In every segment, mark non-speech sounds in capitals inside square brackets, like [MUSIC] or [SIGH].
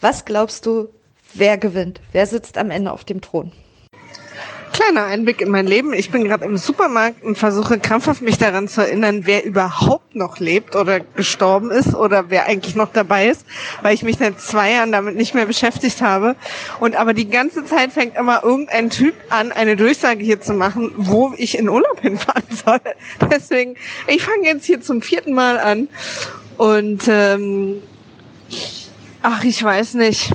Was glaubst du, wer gewinnt? Wer sitzt am Ende auf dem Thron? Kleiner Einblick in mein Leben. Ich bin gerade im Supermarkt und versuche krampfhaft mich daran zu erinnern, wer überhaupt noch lebt oder gestorben ist oder wer eigentlich noch dabei ist, weil ich mich seit zwei Jahren damit nicht mehr beschäftigt habe. Und aber die ganze Zeit fängt immer irgendein Typ an, eine Durchsage hier zu machen, wo ich in Urlaub [LAUGHS] hinfahren soll. Deswegen, ich fange jetzt hier zum vierten Mal an und ähm, ach, ich weiß nicht.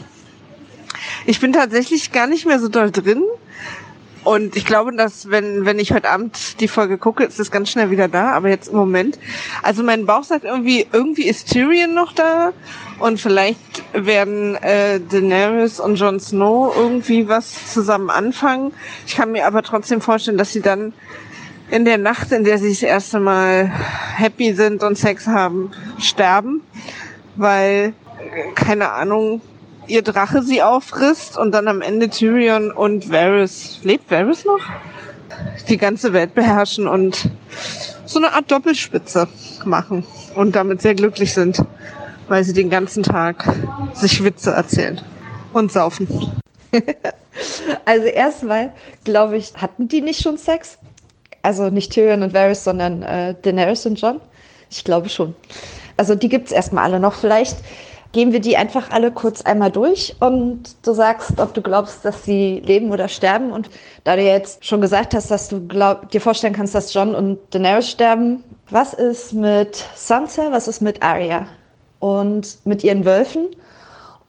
Ich bin tatsächlich gar nicht mehr so doll drin. Und ich glaube, dass wenn, wenn ich heute Abend die Folge gucke, ist es ganz schnell wieder da, aber jetzt im Moment. Also mein Bauch sagt irgendwie, irgendwie ist Tyrion noch da und vielleicht werden äh, Daenerys und Jon Snow irgendwie was zusammen anfangen. Ich kann mir aber trotzdem vorstellen, dass sie dann in der Nacht, in der sie das erste Mal happy sind und Sex haben, sterben, weil, keine Ahnung, ihr Drache sie auffrisst und dann am Ende Tyrion und Varys, lebt Varys noch? Die ganze Welt beherrschen und so eine Art Doppelspitze machen und damit sehr glücklich sind, weil sie den ganzen Tag sich Witze erzählen und saufen. [LAUGHS] also erstmal, glaube ich, hatten die nicht schon Sex? Also nicht Tyrion und Varys, sondern äh, Daenerys und John? Ich glaube schon. Also die gibt's erstmal alle noch. Vielleicht gehen wir die einfach alle kurz einmal durch und du sagst, ob du glaubst, dass sie leben oder sterben. Und da du jetzt schon gesagt hast, dass du glaub, dir vorstellen kannst, dass John und Daenerys sterben, was ist mit Sansa, was ist mit Arya und mit ihren Wölfen?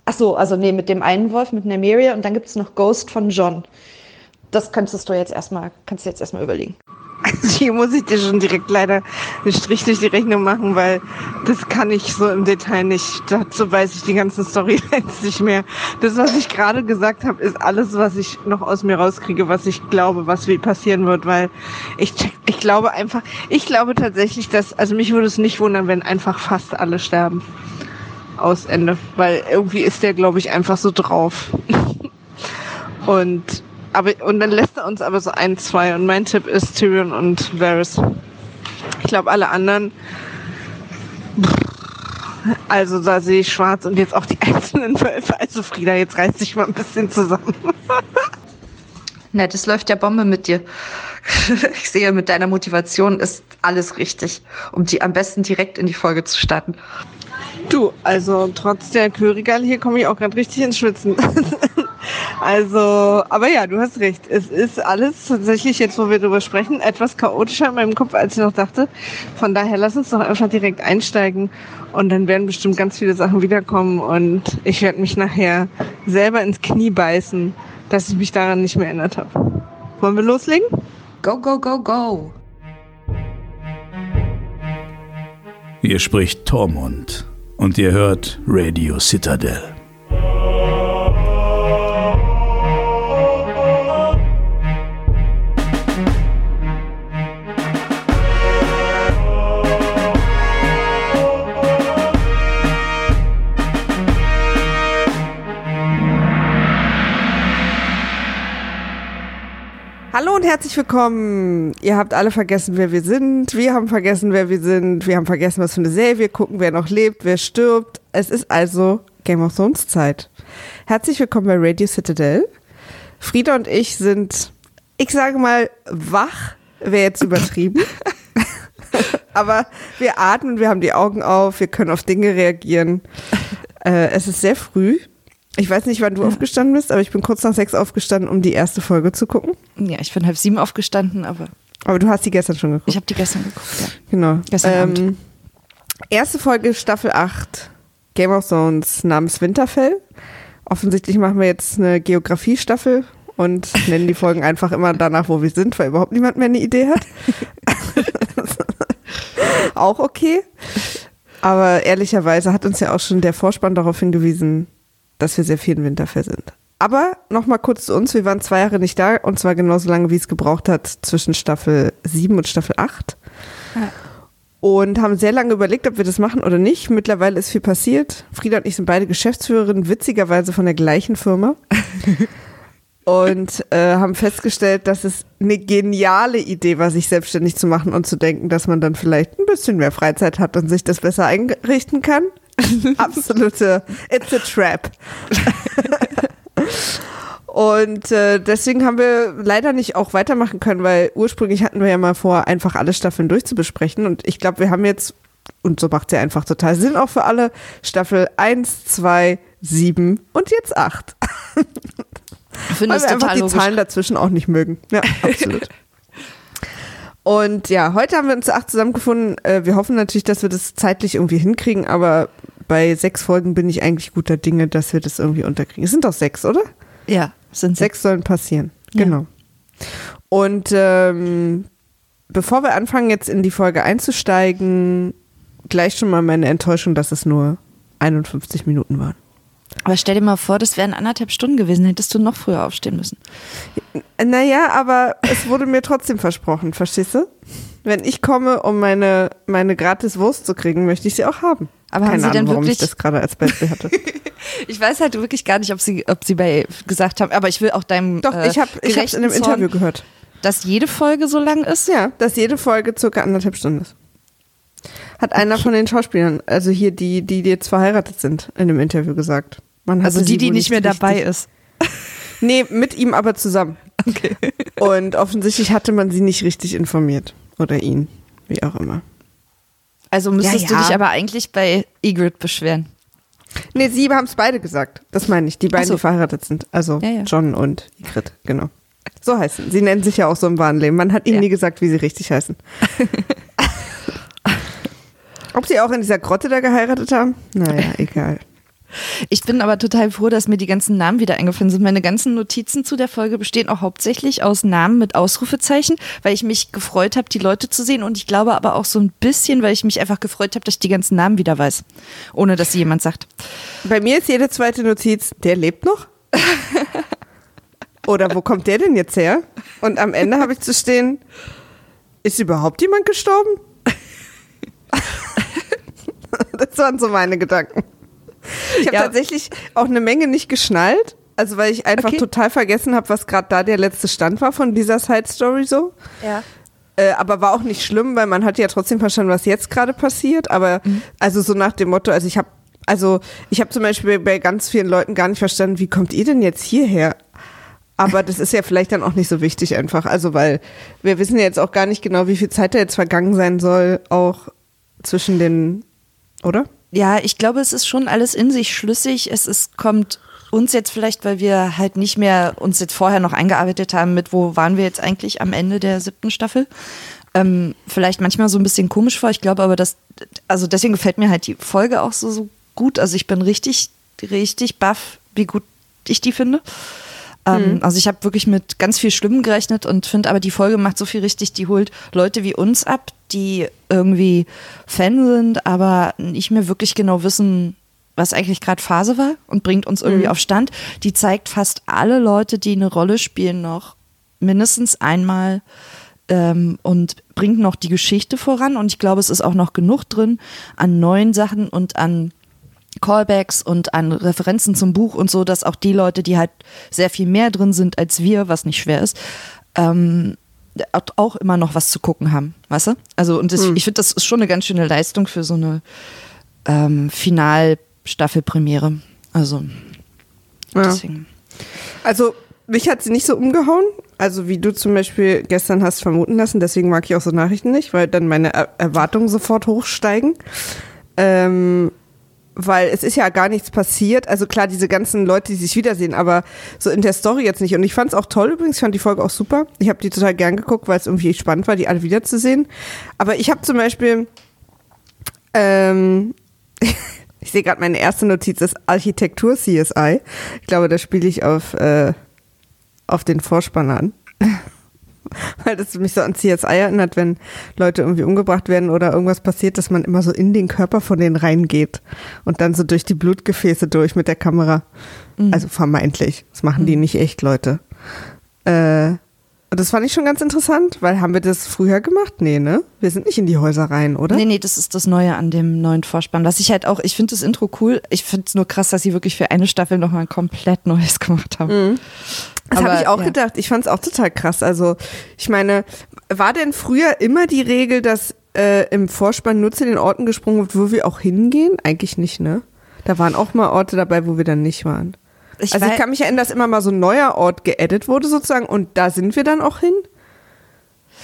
Ach so, also nee, mit dem einen Wolf, mit Nymeria und dann gibt es noch Ghost von John. Das könntest du jetzt erstmal, kannst du jetzt erstmal überlegen. Also [LAUGHS] hier muss ich dir schon direkt leider einen Strich durch die Rechnung machen, weil das kann ich so im Detail nicht. Dazu weiß ich die ganzen Storylines nicht mehr. Das, was ich gerade gesagt habe, ist alles, was ich noch aus mir rauskriege, was ich glaube, was wie passieren wird, weil ich check, ich glaube einfach, ich glaube tatsächlich, dass, also mich würde es nicht wundern, wenn einfach fast alle sterben. Aus Ende. Weil irgendwie ist der, glaube ich, einfach so drauf. [LAUGHS] Und aber, und dann lässt er uns aber so ein, zwei. Und mein Tipp ist Tyrion und Varys. Ich glaube, alle anderen. Also da sehe ich schwarz und jetzt auch die [LAUGHS] einzelnen Wölfe. Also Frieda, jetzt reiß dich mal ein bisschen zusammen. [LAUGHS] Na, das läuft ja Bombe mit dir. [LAUGHS] Ich sehe, mit deiner Motivation ist alles richtig, um die am besten direkt in die Folge zu starten. Du, also trotz der Currygal hier komme ich auch gerade richtig ins Schwitzen. Also, aber ja, du hast recht. Es ist alles tatsächlich jetzt, wo wir drüber sprechen, etwas chaotischer in meinem Kopf, als ich noch dachte. Von daher lass uns doch einfach direkt einsteigen und dann werden bestimmt ganz viele Sachen wiederkommen und ich werde mich nachher selber ins Knie beißen, dass ich mich daran nicht mehr erinnert habe. Wollen wir loslegen? Go, go, go, go. Hier spricht Tormund und ihr hört Radio Citadel. Und herzlich willkommen. Ihr habt alle vergessen, wer wir sind. Wir haben vergessen, wer wir sind. Wir haben vergessen, was für eine Serie wir gucken, wer noch lebt, wer stirbt. Es ist also Game of Thrones Zeit. Herzlich willkommen bei Radio Citadel. Frieda und ich sind, ich sage mal, wach, wäre jetzt übertrieben. [LAUGHS] Aber wir atmen, wir haben die Augen auf, wir können auf Dinge reagieren. Äh, es ist sehr früh. Ich weiß nicht, wann du ja. aufgestanden bist, aber ich bin kurz nach sechs aufgestanden, um die erste Folge zu gucken. Ja, ich bin halb sieben aufgestanden, aber. Aber du hast die gestern schon geguckt. Ich habe die gestern geguckt, ja. Genau. Gestern ähm, Abend. Erste Folge Staffel 8 Game of Thrones namens Winterfell. Offensichtlich machen wir jetzt eine Geografiestaffel und [LAUGHS] nennen die Folgen einfach immer danach, wo wir sind, weil überhaupt niemand mehr eine Idee hat. [LAUGHS] [LAUGHS] auch okay. Aber ehrlicherweise hat uns ja auch schon der Vorspann darauf hingewiesen, dass wir sehr viel in Winterfell sind. Aber nochmal kurz zu uns. Wir waren zwei Jahre nicht da und zwar genauso lange, wie es gebraucht hat zwischen Staffel 7 und Staffel 8. Ja. Und haben sehr lange überlegt, ob wir das machen oder nicht. Mittlerweile ist viel passiert. Frieda und ich sind beide Geschäftsführerinnen, witzigerweise von der gleichen Firma. [LAUGHS] und äh, haben festgestellt, dass es eine geniale Idee war, sich selbstständig zu machen und zu denken, dass man dann vielleicht ein bisschen mehr Freizeit hat und sich das besser einrichten kann. [LAUGHS] Absolute, it's a trap. [LAUGHS] Und äh, deswegen haben wir leider nicht auch weitermachen können, weil ursprünglich hatten wir ja mal vor, einfach alle Staffeln durchzubesprechen. Und ich glaube, wir haben jetzt, und so macht es ja einfach total Sinn auch für alle, Staffel 1, 2, 7 und jetzt 8. Finde weil es wir einfach die logisch. Zahlen dazwischen auch nicht mögen. Ja, [LAUGHS] absolut. Und ja, heute haben wir uns acht zusammengefunden. Äh, Wir hoffen natürlich, dass wir das zeitlich irgendwie hinkriegen, aber bei sechs Folgen bin ich eigentlich guter Dinge, dass wir das irgendwie unterkriegen. Es sind doch sechs, oder? Ja, sind sechs. Sechs sollen passieren. Ja. Genau. Und ähm, bevor wir anfangen, jetzt in die Folge einzusteigen, gleich schon mal meine Enttäuschung, dass es nur 51 Minuten waren. Aber stell dir mal vor, das wären anderthalb Stunden gewesen, hättest du noch früher aufstehen müssen. Naja, aber es wurde mir trotzdem versprochen, verstehst du? Wenn ich komme, um meine, meine gratis Wurst zu kriegen, möchte ich sie auch haben. Aber haben Keine sie Ahnung, denn warum wirklich- ich das gerade als Beispiel hatte. [LAUGHS] Ich weiß halt wirklich gar nicht, ob sie, ob sie bei gesagt haben, aber ich will auch deinem Doch, äh, ich habe ich hab's in einem Zorn, Interview gehört. dass jede Folge so lang ist. Ja, dass jede Folge circa anderthalb Stunden ist. Hat einer von den Schauspielern, also hier die, die jetzt verheiratet sind, in dem Interview gesagt. Also die, die nicht mehr dabei ist. [LAUGHS] Nee, mit ihm aber zusammen. Okay. [LAUGHS] Und offensichtlich hatte man sie nicht richtig informiert. Oder ihn, wie auch immer. Also müsstest Ja, du ja. dich aber eigentlich bei Egrid beschweren. Nee, sie haben es beide gesagt. Das meine ich. Die beiden, so. die verheiratet sind. Also Ja, ja. John und Igrit, genau. So heißen. Sie nennen sich ja auch so im wahren Leben. Man hat ihnen Ja. nie gesagt, wie sie richtig heißen. [LAUGHS] Ob sie auch in dieser Grotte da geheiratet haben? Naja, [LAUGHS] egal. Ich bin aber total froh, dass mir die ganzen Namen wieder eingefallen sind. Meine ganzen Notizen zu der Folge bestehen auch hauptsächlich aus Namen mit Ausrufezeichen, weil ich mich gefreut habe, die Leute zu sehen. Und ich glaube aber auch so ein bisschen, weil ich mich einfach gefreut habe, dass ich die ganzen Namen wieder weiß, ohne dass sie jemand sagt. Bei mir ist jede zweite Notiz, der lebt noch? Oder wo kommt der denn jetzt her? Und am Ende habe ich zu stehen, ist überhaupt jemand gestorben? [LAUGHS] das waren so meine Gedanken. Ich habe Ja. tatsächlich auch eine Menge nicht geschnallt, also weil ich einfach Okay. total vergessen habe, was gerade da der letzte Stand war von dieser Side Story so. Ja. Äh, aber war auch nicht schlimm, weil man hat ja trotzdem verstanden, was jetzt gerade passiert. Aber also so nach dem Motto, also ich habe also ich habe zum Beispiel bei ganz vielen Leuten gar nicht verstanden, wie kommt ihr denn jetzt hierher? Aber das ist ja vielleicht dann auch nicht so wichtig einfach. Also weil wir wissen ja jetzt auch gar nicht genau, wie viel Zeit da jetzt vergangen sein soll, auch zwischen den, oder? Ja, ich glaube, es ist schon alles in sich schlüssig. Es ist, kommt uns jetzt vielleicht, weil wir halt nicht mehr uns jetzt vorher noch eingearbeitet haben mit, wo waren wir jetzt eigentlich am Ende der siebten Staffel. Ähm, vielleicht manchmal so ein bisschen komisch vor. Ich glaube aber, dass, also deswegen gefällt mir halt die Folge auch so, so gut. Also ich bin richtig, richtig baff, wie gut ich die finde. Ähm, Also ich habe wirklich mit ganz viel Schlimmem gerechnet und finde aber die Folge macht so viel richtig, die holt Leute wie uns ab, die irgendwie Fan sind, aber nicht mehr wirklich genau wissen, was eigentlich gerade Phase war und bringt uns irgendwie auf Stand. Die zeigt fast alle Leute, die eine Rolle spielen, noch mindestens einmal ähm, und bringt noch die Geschichte voran. Und ich glaube, es ist auch noch genug drin an neuen Sachen und an Callbacks und an Referenzen zum Buch und so, dass auch die Leute, die halt sehr viel mehr drin sind als wir, was nicht schwer ist, ähm, auch immer noch was zu gucken haben, weißt du? Also und das, ich finde, das ist schon eine ganz schöne Leistung für so eine ähm, Finalstaffelpremiere. Also Ja. deswegen. Also mich hat sie nicht so umgehauen, also wie du zum Beispiel gestern hast vermuten lassen. Deswegen mag ich auch so Nachrichten nicht, weil dann meine er Erwartungen sofort hochsteigen. Ähm, weil es ist ja gar nichts passiert. Also klar, diese ganzen Leute, die sich wiedersehen, aber so in der Story jetzt nicht. Und ich fand es auch toll übrigens, ich fand die Folge auch super. Ich habe die total gern geguckt, weil es irgendwie spannend war, die alle wiederzusehen. Aber ich habe zum Beispiel, ähm, [LAUGHS] ich sehe gerade meine erste Notiz ist Architektur CSI. Ich glaube, da spiele ich auf, äh, auf den Vorspann an. [LAUGHS] [LAUGHS] Weil das mich so an CSI erinnert, wenn Leute irgendwie umgebracht werden oder irgendwas passiert, dass man immer so in den Körper von denen reingeht und dann so durch die Blutgefäße durch mit der Kamera. Also vermeintlich. Das machen die nicht echt, Leute. Äh, das fand ich schon ganz interessant, weil haben wir das früher gemacht? Nee, ne? Wir sind nicht in die Häuser rein, oder? Nee, nee, das ist das Neue an dem neuen Vorspann. Was ich halt auch, ich finde das Intro cool. Ich finde es nur krass, dass sie wirklich für eine Staffel nochmal ein komplett Neues [LAUGHS] gemacht haben. Das habe ich auch ja. gedacht. Ich fand es auch total krass. Also, ich meine, war denn früher immer die Regel, dass äh, im Vorspann nur zu den Orten gesprungen wird, wo wir auch hingehen? Eigentlich nicht, ne? Da waren auch mal Orte dabei, wo wir dann nicht waren. Ich also ich kann mich erinnern, dass immer mal so ein neuer Ort geedit wurde sozusagen und da sind wir dann auch hin.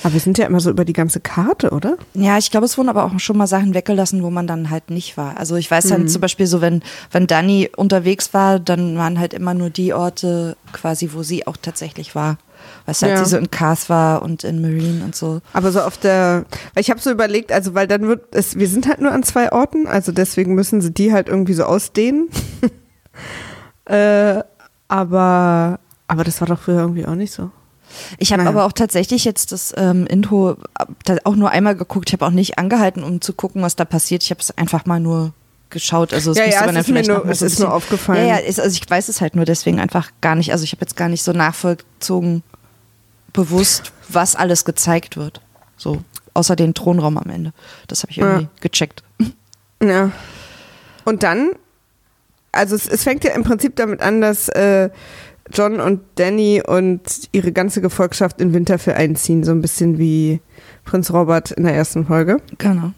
Aber wir sind ja immer so über die ganze Karte, oder? Ja, ich glaube, es wurden aber auch schon mal Sachen weggelassen, wo man dann halt nicht war. Also ich weiß Mhm. dann zum Beispiel so, wenn, wenn Dani unterwegs war, dann waren halt immer nur die Orte quasi, wo sie auch tatsächlich war. Weißt du, als Ja. sie so in Cars war und in Marine und so. Aber so auf der, weil ich habe so überlegt, also weil dann wird es, wir sind halt nur an zwei Orten, also deswegen müssen sie die halt irgendwie so ausdehnen. [LAUGHS] äh, aber, aber das war doch früher irgendwie auch nicht so. Ich habe Naja. aber auch tatsächlich jetzt das ähm, Intro auch nur einmal geguckt. Ich habe auch nicht angehalten, um zu gucken, was da passiert. Ich habe es einfach mal nur geschaut. Also es Ja, ja, es ist mir nur- es so ist nur aufgefallen. Ja, ja, ist, also ich weiß es halt nur deswegen einfach gar nicht. Also ich habe jetzt gar nicht so nachvollzogen bewusst, was alles gezeigt wird. So außer den Thronraum am Ende. Das habe ich irgendwie Ja. gecheckt. Ja. Und dann, also es, es fängt ja im Prinzip damit an, dass äh, John und Danny und ihre ganze Gefolgschaft in Winterfell einziehen, so ein bisschen wie Prinz Robert in der ersten Folge. Genau.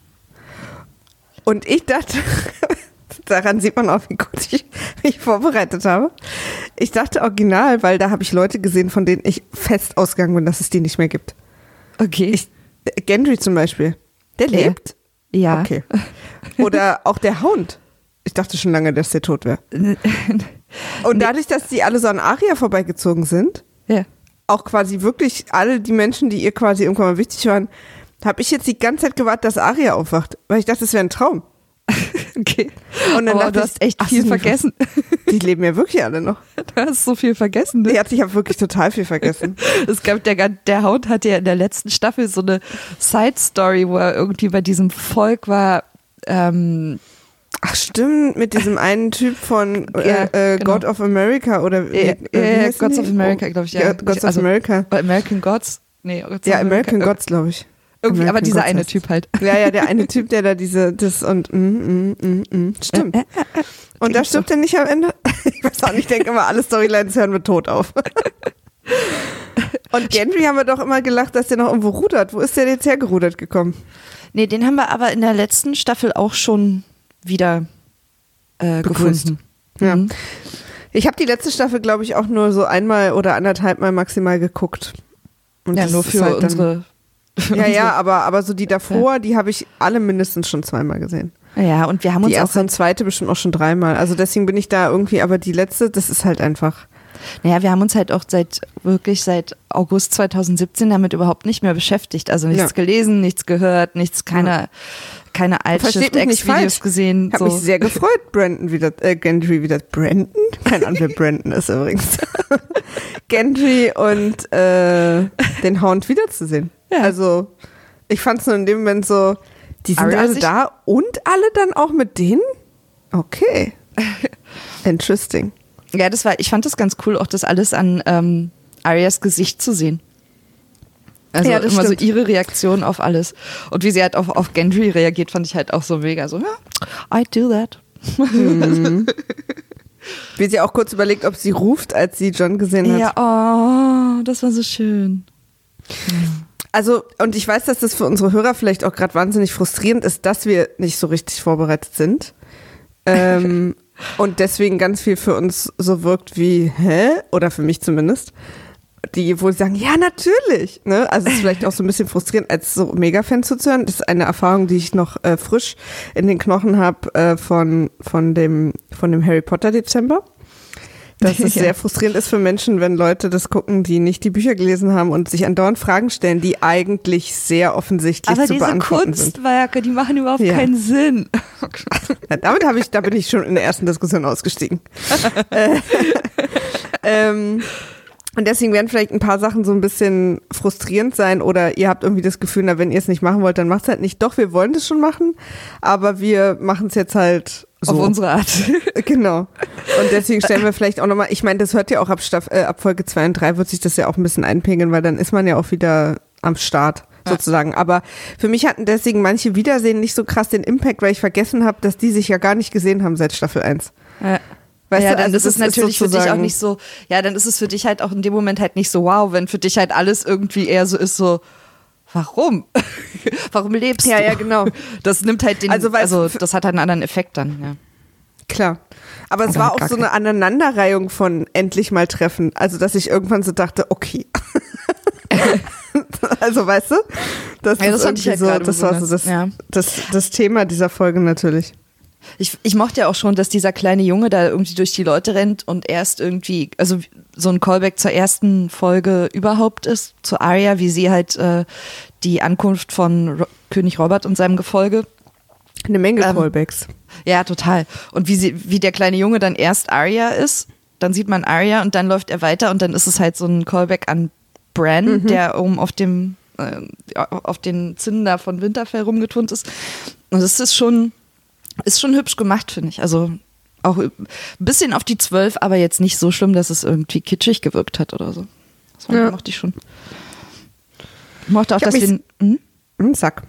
Und ich dachte, [LAUGHS] daran sieht man auch, wie gut ich mich vorbereitet habe. Ich dachte original, weil da habe ich Leute gesehen, von denen ich fest ausgegangen bin, dass es die nicht mehr gibt. Okay. Ich, Gendry zum Beispiel. Der lebt? ja. Okay. Oder auch der Hound. Ich dachte schon lange, dass der tot wäre. [LAUGHS] Und dadurch, dass die alle so an Aria vorbeigezogen sind, ja. auch quasi wirklich alle die Menschen, die ihr quasi irgendwann mal wichtig waren, habe ich jetzt die ganze Zeit gewartet, dass Aria aufwacht. Weil ich dachte, das wäre ein Traum. [LAUGHS] Okay. Und dann oh, dachte du ich, hast echt ach, viel vergessen. [LAUGHS] Die leben ja wirklich alle noch. Du hast so viel vergessen. Ne? Ich habe wirklich total viel vergessen. Es gab der, der Hound hatte ja in der letzten Staffel so eine Side-Story, wo er irgendwie bei diesem Volk war. Ähm, Ach stimmt, mit diesem einen Typ von [LAUGHS] Ja, äh, äh, genau. God of America oder wie, Ja, äh, ja, heißen Gods of America, glaub ich, ja. Gods Also- of America. American Gods? Nee, Gods Ja, American America. Gods, glaube ich. Irgendwie, aber American dieser Gods eine Typ halt. Ja, ja, der eine Typ, der da [LAUGHS] diese, das und, mm, mm, mm, mm, stimmt. Und da stimmt er nicht am Ende? [LAUGHS] Ich weiß auch nicht, ich denke immer, alle Storylines hören mit Tod auf. Und Gendry haben wir doch immer gelacht, dass der noch irgendwo rudert. Wo ist der jetzt hergerudert gekommen? Nee, den haben wir aber in der letzten Staffel auch schon wieder äh, gefunden. Ja. Mhm. Ich habe die letzte Staffel, glaube ich, auch nur so einmal oder anderthalb Mal maximal geguckt. Und Ja, nur für halt unsere. [LAUGHS] Ja, ja, aber, aber so die davor, die habe ich alle mindestens schon zweimal gesehen. Ja, und wir haben Die uns auch erste und zweite bestimmt auch schon dreimal. Also deswegen bin ich da irgendwie, aber die letzte, das ist halt einfach. Naja, wir haben uns halt auch seit wirklich seit August 2017 damit überhaupt nicht mehr beschäftigt. Also nichts Ja. gelesen, nichts gehört, nichts, keine, keine. Altschrift-X-Videos gesehen. Ich habe mich sehr gefreut, Brandon wieder, äh, Gendry wieder, Brandon? Keine Ahnung, wer Brandon ist übrigens. [LAUGHS] Gendry und äh, den Hound wiederzusehen. Ja. Also, ich fand es nur in dem Moment so, die sind alle da und alle dann auch mit denen? Okay. [LAUGHS] Interesting. Ja, das war, ich fand das ganz cool, auch das alles an ähm, Arias Gesicht zu sehen. Also Ja, immer stimmt. so ihre Reaktion auf alles. Und wie sie halt auf, auf Gendry reagiert, fand ich halt auch so mega so, ja, I do that. Wie sie auch kurz überlegt, ob sie ruft, als sie John gesehen hat. Ja, oh, das war so schön. Also, und ich weiß, dass das für unsere Hörer vielleicht auch gerade wahnsinnig frustrierend ist, dass wir nicht so richtig vorbereitet sind. Ähm, [LAUGHS] und deswegen ganz viel für uns so wirkt wie, hä? Oder für mich zumindest. Die wohl sagen, ja, natürlich. Ne? Also es ist vielleicht auch so ein bisschen frustrierend, als so Mega-Fan zuzuhören. Das ist eine Erfahrung, die ich noch äh, frisch in den Knochen habe äh, von, von, dem, von dem Harry Potter Dezember. Dass [LAUGHS] es sehr frustrierend ist für Menschen, wenn Leute das gucken, die nicht die Bücher gelesen haben und sich andauernd Fragen stellen, die eigentlich sehr offensichtlich Aber zu diese beantworten sind. Kunstwerke, die machen überhaupt Ja. keinen Sinn. [LAUGHS] [LAUGHS] Ja, damit habe ich, da bin ich schon in der ersten Diskussion ausgestiegen. äh, ähm, und deswegen werden vielleicht ein paar Sachen so ein bisschen frustrierend sein oder ihr habt irgendwie das Gefühl, na, wenn ihr es nicht machen wollt, dann macht's halt nicht. Doch, wir wollen das schon machen, aber wir machen es jetzt halt so. Auf unsere Art. [LAUGHS] Genau. Und deswegen stellen wir vielleicht auch nochmal, ich meine, das hört ja auch ab, Staff, äh, ab Folge 2 und 3 wird sich das ja auch ein bisschen einpegeln, weil dann ist man ja auch wieder am Start sozusagen. Aber für mich hatten deswegen manche Wiedersehen nicht so krass den Impact, weil ich vergessen habe, dass die sich ja gar nicht gesehen haben seit Staffel 1. Ja. Weißt ja, du, dann also ist es natürlich für dich auch nicht so, ja, dann ist es für dich halt auch in dem Moment halt nicht so wow, wenn für dich halt alles irgendwie eher so ist so, warum? [LAUGHS] warum lebst Ja, du? ja, genau. Das nimmt halt den, Also, also, das hat halt einen anderen Effekt dann, ja. Klar. Aber es Oder war auch so eine Aneinanderreihung von endlich mal treffen. Also, dass ich irgendwann so dachte, okay. [LAUGHS] [LAUGHS] also, weißt du? Das, Ja, das ist halt gerade das war so das, ja. das, das Thema dieser Folge natürlich. Ich, ich mochte ja auch schon, dass dieser kleine Junge da irgendwie durch die Leute rennt und erst irgendwie, also so ein Callback zur ersten Folge überhaupt ist, zu Arya, wie sie halt äh, die Ankunft von Ro König Robert und seinem Gefolge. Eine Menge Ähm, Callbacks. Ja, total. Und wie, sie, wie der kleine Junge dann erst Arya ist, dann sieht man Arya und dann läuft er weiter und dann ist es halt so ein Callback an Bran, der oben auf dem äh, auf den Zinnen da von Winterfell rumgeturnt ist. Und das ist schon ist schon hübsch gemacht, finde ich. Also auch ein bisschen auf die zwölf, aber jetzt nicht so schlimm, dass es irgendwie kitschig gewirkt hat oder so. Das Ja. mochte ich schon. Ich mochte auch, Ich dass wir, hm? Hm, Sack.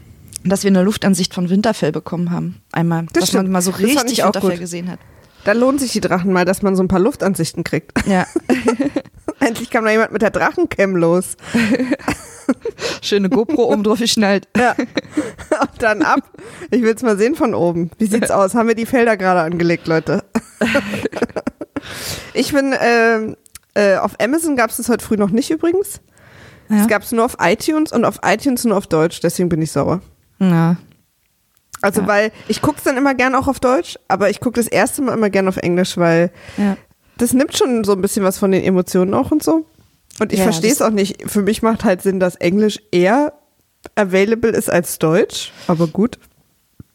dass wir eine Luftansicht von Winterfell bekommen haben. Einmal. Das dass stimmt. man mal so richtig Winterfell gut. gesehen hat. Da lohnt sich die Drachen mal, dass man so ein paar Luftansichten kriegt. Ja. [LAUGHS] [LAUGHS] [LAUGHS] Endlich kam da jemand mit der Drachencam los. [LAUGHS] Schöne GoPro oben drauf geschnallt. Ja. Und dann ab. Ich will's mal sehen von oben. Wie sieht's aus? Haben wir die Felder gerade angelegt, Leute? [LAUGHS] Ich bin, ähm, äh, auf Amazon gab's das heute früh noch nicht übrigens. Ja. Es gab's nur auf iTunes und auf iTunes nur auf Deutsch, deswegen bin ich sauer. Ja. Also Ja. weil ich guck's dann immer gern auch auf Deutsch, aber ich guck das erste Mal immer gern auf Englisch, weil Ja. Das nimmt schon so ein bisschen was von den Emotionen auch und so. Und ich Ja, verstehe es auch nicht. Für mich macht halt Sinn, dass Englisch eher available ist als Deutsch, aber gut.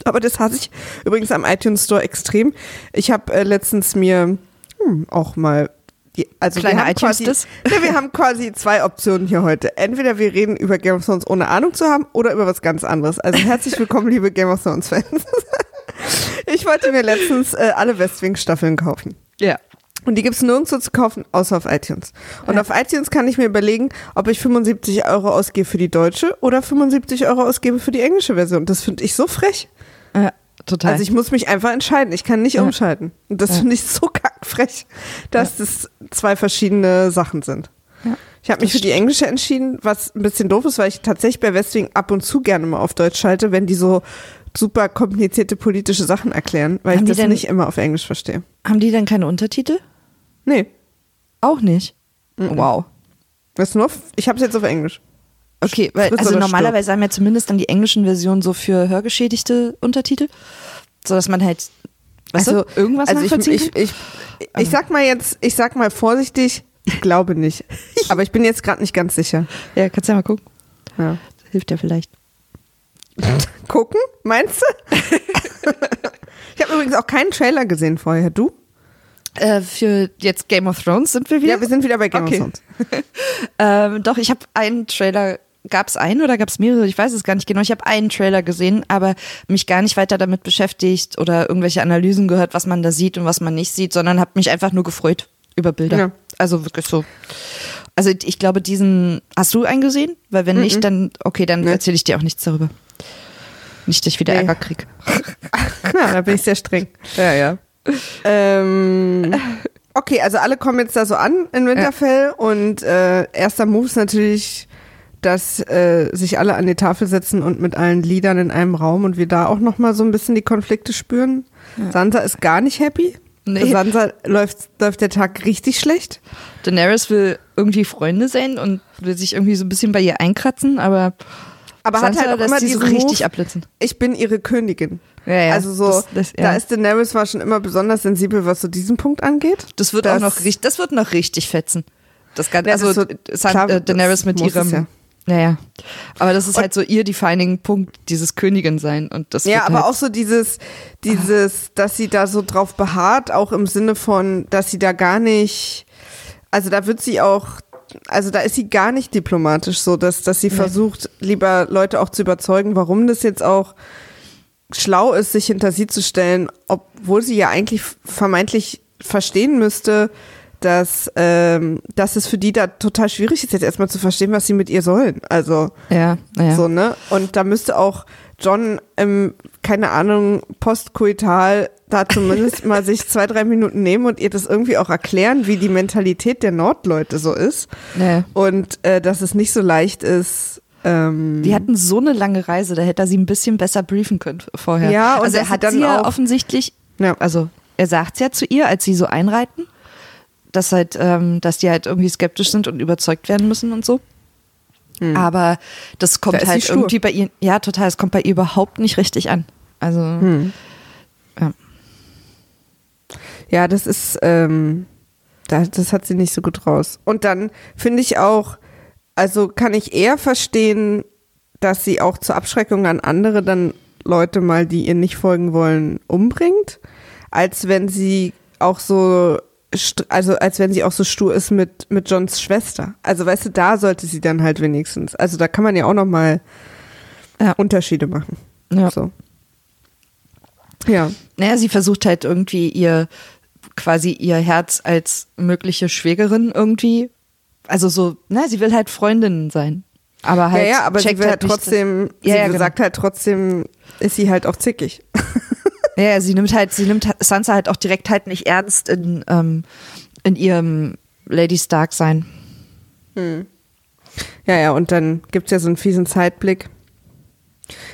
Aber das hasse ich übrigens am iTunes Store extrem. Ich habe äh, letztens mir hm, auch mal die, also Kleine wir haben quasi, [LAUGHS] ja, wir haben quasi zwei Optionen hier heute. Entweder wir reden über Game of Thrones ohne Ahnung zu haben oder über was ganz anderes. Also herzlich [LAUGHS] willkommen, liebe Game of Thrones Fans. [LAUGHS] Ich wollte mir letztens äh, alle Westwing Staffeln kaufen. Ja. Und die gibt's nirgendwo zu kaufen, außer auf iTunes. Und Ja. auf iTunes kann ich mir überlegen, ob ich 75 Euro ausgebe für die deutsche oder 75 Euro ausgebe für die englische Version. Das finde ich so frech. ja. Total. Also ich muss mich einfach entscheiden. Ich kann nicht Ja. umschalten. Und das Ja. finde ich so [LAUGHS] kackfrech, dass das zwei verschiedene Sachen sind. Ich habe mich für die englische entschieden, was ein bisschen doof ist, weil ich tatsächlich bei Westwing ab und zu gerne mal auf Deutsch schalte, wenn die so super komplizierte politische Sachen erklären, weil Haben ich die das denn- nicht immer auf Englisch verstehe. Haben die denn keine Untertitel? Nee. Auch nicht. Wow. Weißt du noch? Ich habe es jetzt auf Englisch. Okay, weil also normalerweise haben ja zumindest dann die englischen Versionen so für Hörgeschädigte Untertitel, so dass man halt weißt du, irgendwas also ich, nachvollziehen ich, kann? ich, ich sag mal jetzt, ich sag mal vorsichtig, ich glaube nicht. [LAUGHS] Aber ich bin jetzt gerade nicht ganz sicher. Ja, kannst ja mal gucken. Ja. Hilft ja vielleicht. [LAUGHS] Gucken, meinst du? [LAUGHS] ich habe übrigens auch keinen Trailer gesehen vorher. Du? Äh, für jetzt Game of Thrones sind wir wieder? Ja, wir sind wieder bei Game Okay. of Thrones. [LAUGHS] Ähm, doch, ich habe einen Trailer. Gab es einen oder gab es mehrere? Ich weiß es gar nicht genau. Ich habe einen Trailer gesehen, aber mich gar nicht weiter damit beschäftigt oder irgendwelche Analysen gehört, was man da sieht und was man nicht sieht, sondern habe mich einfach nur gefreut über Bilder. Ja. Also wirklich so. Also ich glaube, diesen hast du einen gesehen? Weil wenn nicht, dann okay, dann Nee. erzähle ich dir auch nichts darüber. Nicht, dass ich wieder Nee. Ärger krieg. [LAUGHS] Ja, da bin ich sehr streng. Ja, ja. Ähm, [LAUGHS] okay, also alle kommen jetzt da so an in Winterfell und äh, erster Move ist natürlich, dass äh, sich alle an die Tafel setzen und mit allen Liedern in einem Raum und wir da auch noch mal so ein bisschen die Konflikte spüren. Sansa ist gar nicht happy. Nee. Für Sansa läuft, läuft der Tag richtig schlecht. Daenerys will irgendwie Freunde sein und will sich irgendwie so ein bisschen bei ihr einkratzen, aber Aber hat Sansa halt auch immer sie so diesen richtig abblitzen. ich bin ihre Königin. Ja, ja. Also so, Das- das- ja. da ist Daenerys war schon immer besonders sensibel, was so diesen Punkt angeht. Das wird Das- auch noch richtig, das wird noch richtig fetzen. Das Ganze, Ja, also wird- San, klar, äh, Daenerys mit ihrem, ja. naja. Aber das ist halt so ihr defining Punkt, dieses Königin sein und das Ja, aber halt, auch so dieses, dieses, dass sie da so drauf beharrt, auch im Sinne von, dass sie da gar nicht, also da wird sie auch, also da ist sie gar nicht diplomatisch so, dass, dass sie versucht, lieber Leute auch zu überzeugen, warum das jetzt auch schlau ist, sich hinter sie zu stellen, obwohl sie ja eigentlich vermeintlich verstehen müsste, dass, ähm, dass es für die da total schwierig ist, jetzt erstmal zu verstehen, was sie mit ihr sollen. Also, ja, naja. so, ne? Und da müsste auch John, ähm, keine Ahnung, postkoital da zumindest mal sich zwei, drei Minuten nehmen und ihr das irgendwie auch erklären, wie die Mentalität der Nordleute so ist. naja. Und äh, dass es nicht so leicht ist, Ähm, Die hatten so eine lange Reise, da hätte er sie ein bisschen besser briefen können vorher. Ja, und also er hat dann sie ja auch- offensichtlich, Ja. also er sagt es ja zu ihr, als sie so einreiten, dass halt, ähm, dass die halt irgendwie skeptisch sind und überzeugt werden müssen und so. Aber das kommt Hm. Da halt irgendwie bei ihr, ja total, es kommt bei ihr überhaupt nicht richtig an. Also Hm. ja. Ja, das ist, ähm, das, hat sie nicht so gut raus. Und dann finde ich auch, also kann ich eher verstehen, dass sie auch zur Abschreckung an andere dann Leute mal, die ihr nicht folgen wollen, umbringt, als wenn sie auch so, also als wenn sie auch so stur ist mit, mit Johns Schwester. Also weißt du, da sollte sie dann halt wenigstens, also da kann man ja auch noch mal Ja. Unterschiede machen. Ja. So. Ja. Naja, sie versucht halt irgendwie ihr quasi ihr Herz als mögliche Schwägerin irgendwie, also so, na, sie will halt Freundin sein. Aber halt ja, ja, aber sie will halt dass- trotzdem, Ja, sie ja, genau. sagt halt trotzdem, ist sie halt auch zickig. Ja, ja, sie nimmt halt, sie nimmt Sansa halt auch direkt halt nicht ernst in, ähm, in ihrem Lady Stark sein. Ja, ja, und dann gibt's ja so einen fiesen Zeitblick.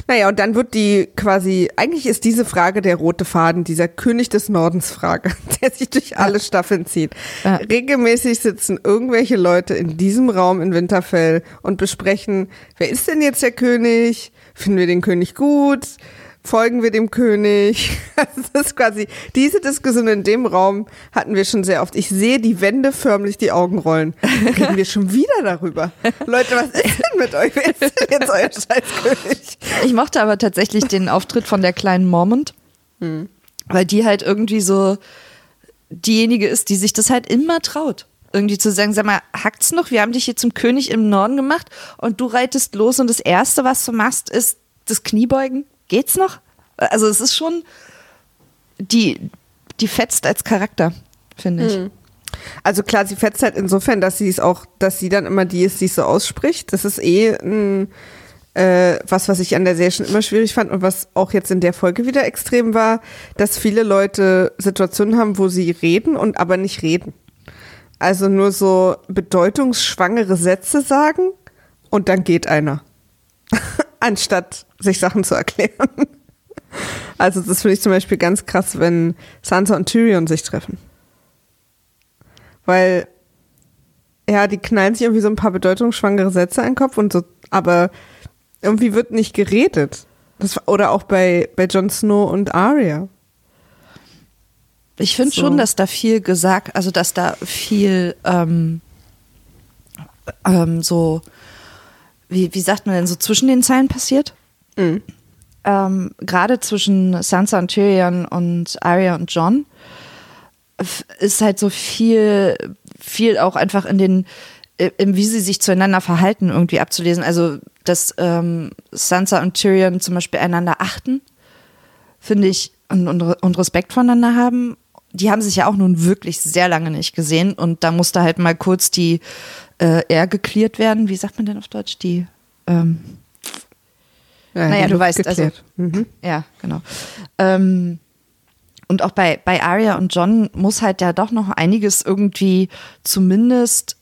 Naja, und dann wird die quasi, eigentlich ist diese Frage der rote Faden, dieser König des Nordens Frage, [LAUGHS] der sich durch alle Staffeln zieht. Ja. Regelmäßig sitzen irgendwelche Leute in diesem Raum in Winterfell und besprechen, wer ist denn jetzt der König? Finden wir den König gut? Folgen wir dem König? [LAUGHS] Das ist quasi, diese Diskussion in dem Raum hatten wir schon sehr oft. Ich sehe die Wände förmlich die Augen rollen. Reden wir schon wieder darüber. Leute, was ist denn mit euch? Wer ist denn jetzt euer Scheißkönig? Ich mochte aber tatsächlich den Auftritt von der kleinen Mormont, weil die halt irgendwie so diejenige ist, die sich das halt immer traut. Irgendwie zu sagen, sag mal, hackt's noch? Wir haben dich hier zum König im Norden gemacht und du reitest los und das Erste, was du machst, ist das Kniebeugen. Geht's noch? Also es ist schon, die, die fetzt als Charakter, finde ich. Also klar, sie fetzt halt insofern, dass sie es auch, dass sie dann immer die ist, die es so ausspricht. Das ist eh ein, äh, was, was ich an der Serie schon immer schwierig fand und was auch jetzt in der Folge wieder extrem war, dass viele Leute Situationen haben, wo sie reden und aber nicht reden. Also nur so bedeutungsschwangere Sätze sagen und dann geht einer. [LAUGHS] Anstatt sich Sachen zu erklären. Also das finde ich zum Beispiel ganz krass, wenn Sansa und Tyrion sich treffen. Weil, ja, die knallen sich irgendwie so ein paar bedeutungsschwangere Sätze in den Kopf und so, aber irgendwie wird nicht geredet. Das, oder auch bei, bei Jon Snow und Arya. Ich finde So. schon, dass da viel gesagt, also dass da viel ähm, ähm, so, wie, wie sagt man denn, so zwischen den Zeilen passiert. Ähm, Gerade zwischen Sansa und Tyrion und Arya und John ist halt so viel, viel auch einfach in den, äh, im, wie sie sich zueinander verhalten, irgendwie abzulesen. Also, dass ähm, Sansa und Tyrion zum Beispiel einander achten finde ich, und, und, und Respekt voneinander haben. Die haben sich ja auch nun wirklich sehr lange nicht gesehen und da musste halt mal kurz die äh, R geklärt werden. Wie sagt man denn auf Deutsch? Die, ähm, Ja, Naja, du weißt, also- geklärt. mhm. ja, genau. Ähm, und auch bei, bei Arya und John muss halt ja doch noch einiges irgendwie zumindest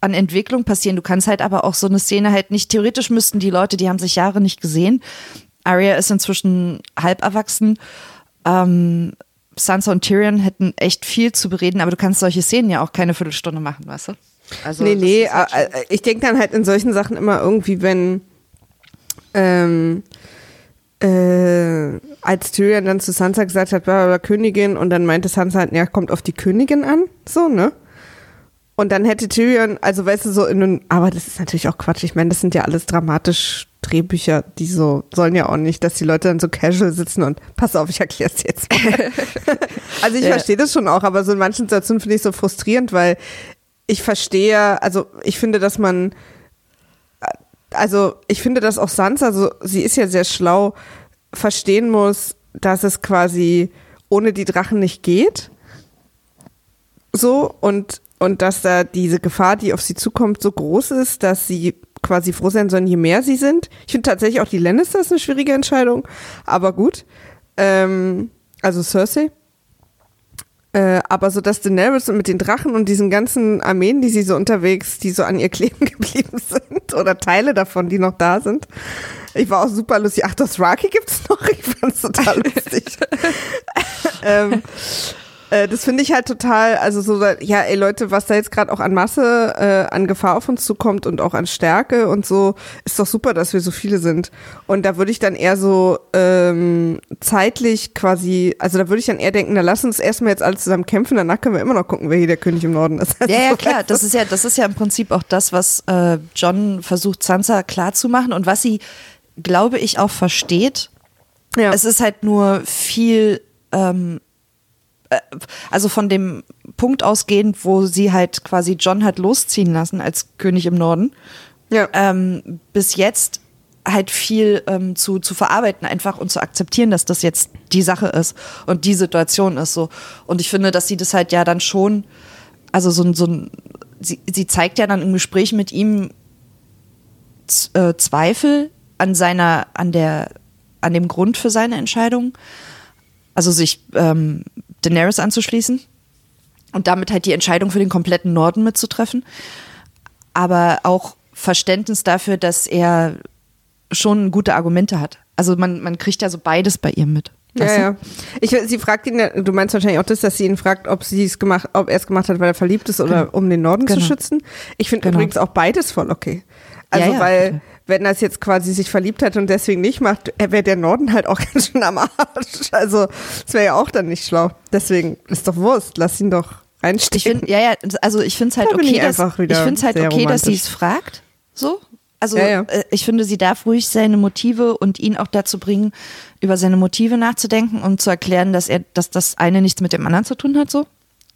an Entwicklung passieren. Du kannst halt aber auch so eine Szene halt nicht, theoretisch müssten die Leute, die haben sich Jahre nicht gesehen. Arya ist inzwischen halb erwachsen. Ähm, Sansa und Tyrion hätten echt viel zu bereden, aber du kannst solche Szenen ja auch keine Viertelstunde machen, weißt du? Also, nee, nee, halt schon- äh, ich denke dann halt in solchen Sachen immer irgendwie, wenn ähm, äh, als Tyrion dann zu Sansa gesagt hat, bla, Königin und dann meinte Sansa halt, ja, kommt auf die Königin an, so, ne? Und dann hätte Tyrion, also weißt du, so in einem, aber das ist natürlich auch Quatsch, ich meine, das sind ja alles dramatisch Drehbücher, die so, sollen ja auch nicht, dass die Leute dann so casual sitzen und, pass auf, ich erklär's dir jetzt mal. [LAUGHS] also ich Ja. verstehe das schon auch, aber so in manchen Situationen finde ich es so frustrierend, weil ich verstehe, also ich finde, dass man, also ich finde, dass auch Sansa, so, sie ist ja sehr schlau, verstehen muss, dass es quasi ohne die Drachen nicht geht. So, und, und dass da diese Gefahr, die auf sie zukommt, so groß ist, dass sie quasi froh sein sollen, je mehr sie sind. Ich finde tatsächlich auch die Lannisters eine schwierige Entscheidung, aber gut. Ähm, also Cersei. Äh, aber so dass Daenerys mit den Drachen und diesen ganzen Armeen, die sie so unterwegs, die so an ihr kleben [LAUGHS] geblieben sind oder Teile davon, die noch da sind. Ich war auch super lustig. Ach, das Rocky gibt's noch. Ich fand's total [LAUGHS] lustig. [LAUGHS] ähm, äh, das finde ich halt total, also so, ja, ey Leute, was da jetzt gerade auch an Masse, äh, an Gefahr auf uns zukommt und auch an Stärke und so, ist doch super, dass wir so viele sind. Und da würde ich dann eher so ähm, zeitlich quasi, also da würde ich dann eher denken, na lass uns erstmal jetzt alle zusammen kämpfen, danach können wir immer noch gucken, wer hier der König im Norden ist. Ja, ja, Also, klar. Das ist ja, das ist ja im Prinzip auch das, was äh, John versucht, Sansa klarzumachen und was sie, glaube ich, auch versteht. ja. Es ist halt nur viel, ähm, äh, also von dem Punkt ausgehend, wo sie halt quasi John hat losziehen lassen als König im Norden, ja. ähm, bis jetzt halt viel ähm, zu, zu verarbeiten einfach und zu akzeptieren, dass das jetzt die Sache ist und die Situation ist so. Und ich finde, dass sie das halt ja dann schon, also so ein, so ein sie, sie zeigt ja dann im Gespräch mit ihm Z äh, Zweifel an seiner, an der, an dem Grund für seine Entscheidung. Also sich ähm, Daenerys anzuschließen und damit halt die Entscheidung für den kompletten Norden mitzutreffen. Aber auch Verständnis dafür, dass er schon gute Argumente hat. Also man, man kriegt ja so beides bei ihr mit. Ja, ja. Ich, sie fragt ihn, ja- du meinst wahrscheinlich auch das, dass sie ihn fragt, ob sie es gemacht, ob er es gemacht hat, weil er verliebt ist oder um den Norden Genau. zu schützen. Ich finde Genau. übrigens auch beides voll okay. Also Ja, ja, weil, bitte. Wenn das jetzt quasi sich verliebt hat und deswegen nicht macht, wäre der Norden halt auch [LAUGHS] ganz schön am Arsch. Also, das wäre ja auch dann nicht schlau. Deswegen ist doch Wurst, lass ihn doch reinstecken. Ich finde, ja, ja, also ich finde es halt Da okay, ich dass ich es halt sehr okay, dass sie es fragt. So. Also Ja, ja. äh, ich finde, sie darf ruhig seine Motive und ihn auch dazu bringen, über seine Motive nachzudenken und zu erklären, dass er, dass das eine nichts mit dem anderen zu tun hat. So.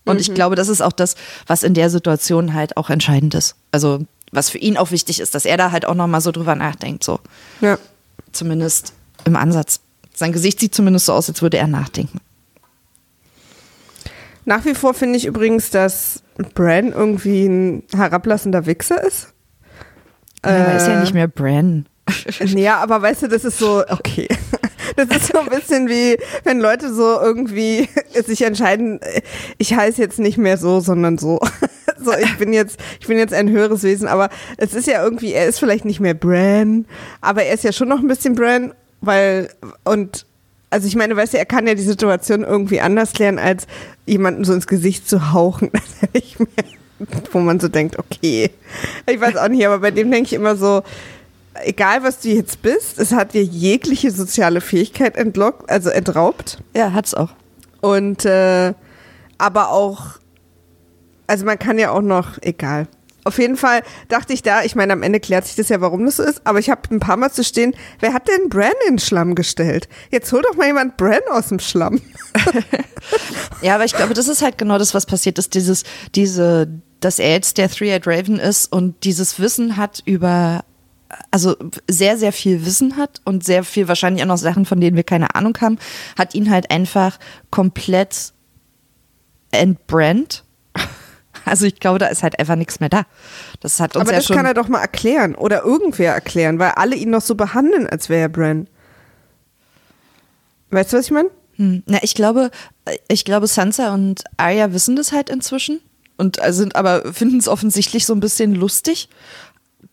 Und Mhm. ich glaube, das ist auch das, was in der Situation halt auch entscheidend ist. Also was für ihn auch wichtig ist, dass er da halt auch nochmal so drüber nachdenkt. So. ja. Zumindest im Ansatz. Sein Gesicht sieht zumindest so aus, als würde er nachdenken. Nach wie vor finde ich übrigens, dass Bran irgendwie ein herablassender Wichser ist. Ja, er ist ja Äh, nicht mehr Bran. [LAUGHS] Ja, aber weißt du, das ist so, okay. [LAUGHS] Das ist so ein bisschen wie, wenn Leute so irgendwie [LAUGHS] sich entscheiden, ich heiße jetzt nicht mehr so, sondern so. So, ich bin jetzt, ich bin jetzt ein höheres Wesen, aber es ist ja irgendwie, er ist vielleicht nicht mehr Bran, aber er ist ja schon noch ein bisschen Bran, weil, und, also ich meine, weißt du, er kann ja die Situation irgendwie anders klären, als jemanden so ins Gesicht zu hauchen, [LAUGHS] dass er nicht mehr, wo man so denkt, okay. Ich weiß auch nicht, aber bei dem denke ich immer so, egal was du jetzt bist, es hat dir jegliche soziale Fähigkeit entlockt, also entraubt. Ja, hat's auch. Und äh, aber auch, also man kann ja auch noch, egal. Auf jeden Fall dachte ich da, ich meine, am Ende klärt sich das ja, warum das so ist, aber ich habe ein paar Mal zu stehen, wer hat denn Bran in Schlamm gestellt? Jetzt hol doch mal jemand Bran aus dem Schlamm. [LAUGHS] Ja, aber ich glaube, das ist halt genau das, was passiert ist. Dieses, diese, dass er jetzt der Three-Eyed Raven ist und dieses Wissen hat über, also sehr, sehr viel Wissen hat und sehr viel wahrscheinlich auch noch Sachen, von denen wir keine Ahnung haben, hat ihn halt einfach komplett entbrannt. Also ich glaube, da ist halt einfach nichts mehr da. Das hat uns aber ja das kann er doch mal erklären oder irgendwer erklären, weil alle ihn noch so behandeln, als wäre er Bran. Weißt du, was ich meine? Hm. Na, ich glaube, ich glaube, Sansa und Arya wissen das halt inzwischen und äh, sind aber finden es offensichtlich so ein bisschen lustig,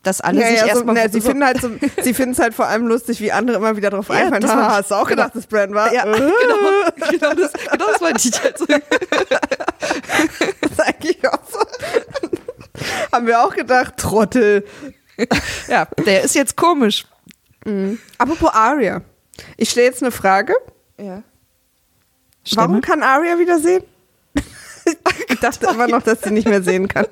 dass alle sich so, erstmal na, sie finden halt so, sie finden es halt vor allem lustig, wie andere immer wieder drauf Ja, einfallen. das [LAUGHS] war- hast du auch genau. gedacht, dass Bran war? ja, Äh, [LAUGHS] genau, genau das, genau das meinte ich halt so. [LAUGHS] Das ist eigentlich auch so. Haben wir auch gedacht, Trottel. Ja, der ist jetzt komisch. Apropos Arya. Ich stelle jetzt eine Frage. Ja. Warum kann Arya wieder sehen? Ich dachte immer noch, dass sie nicht mehr sehen kann.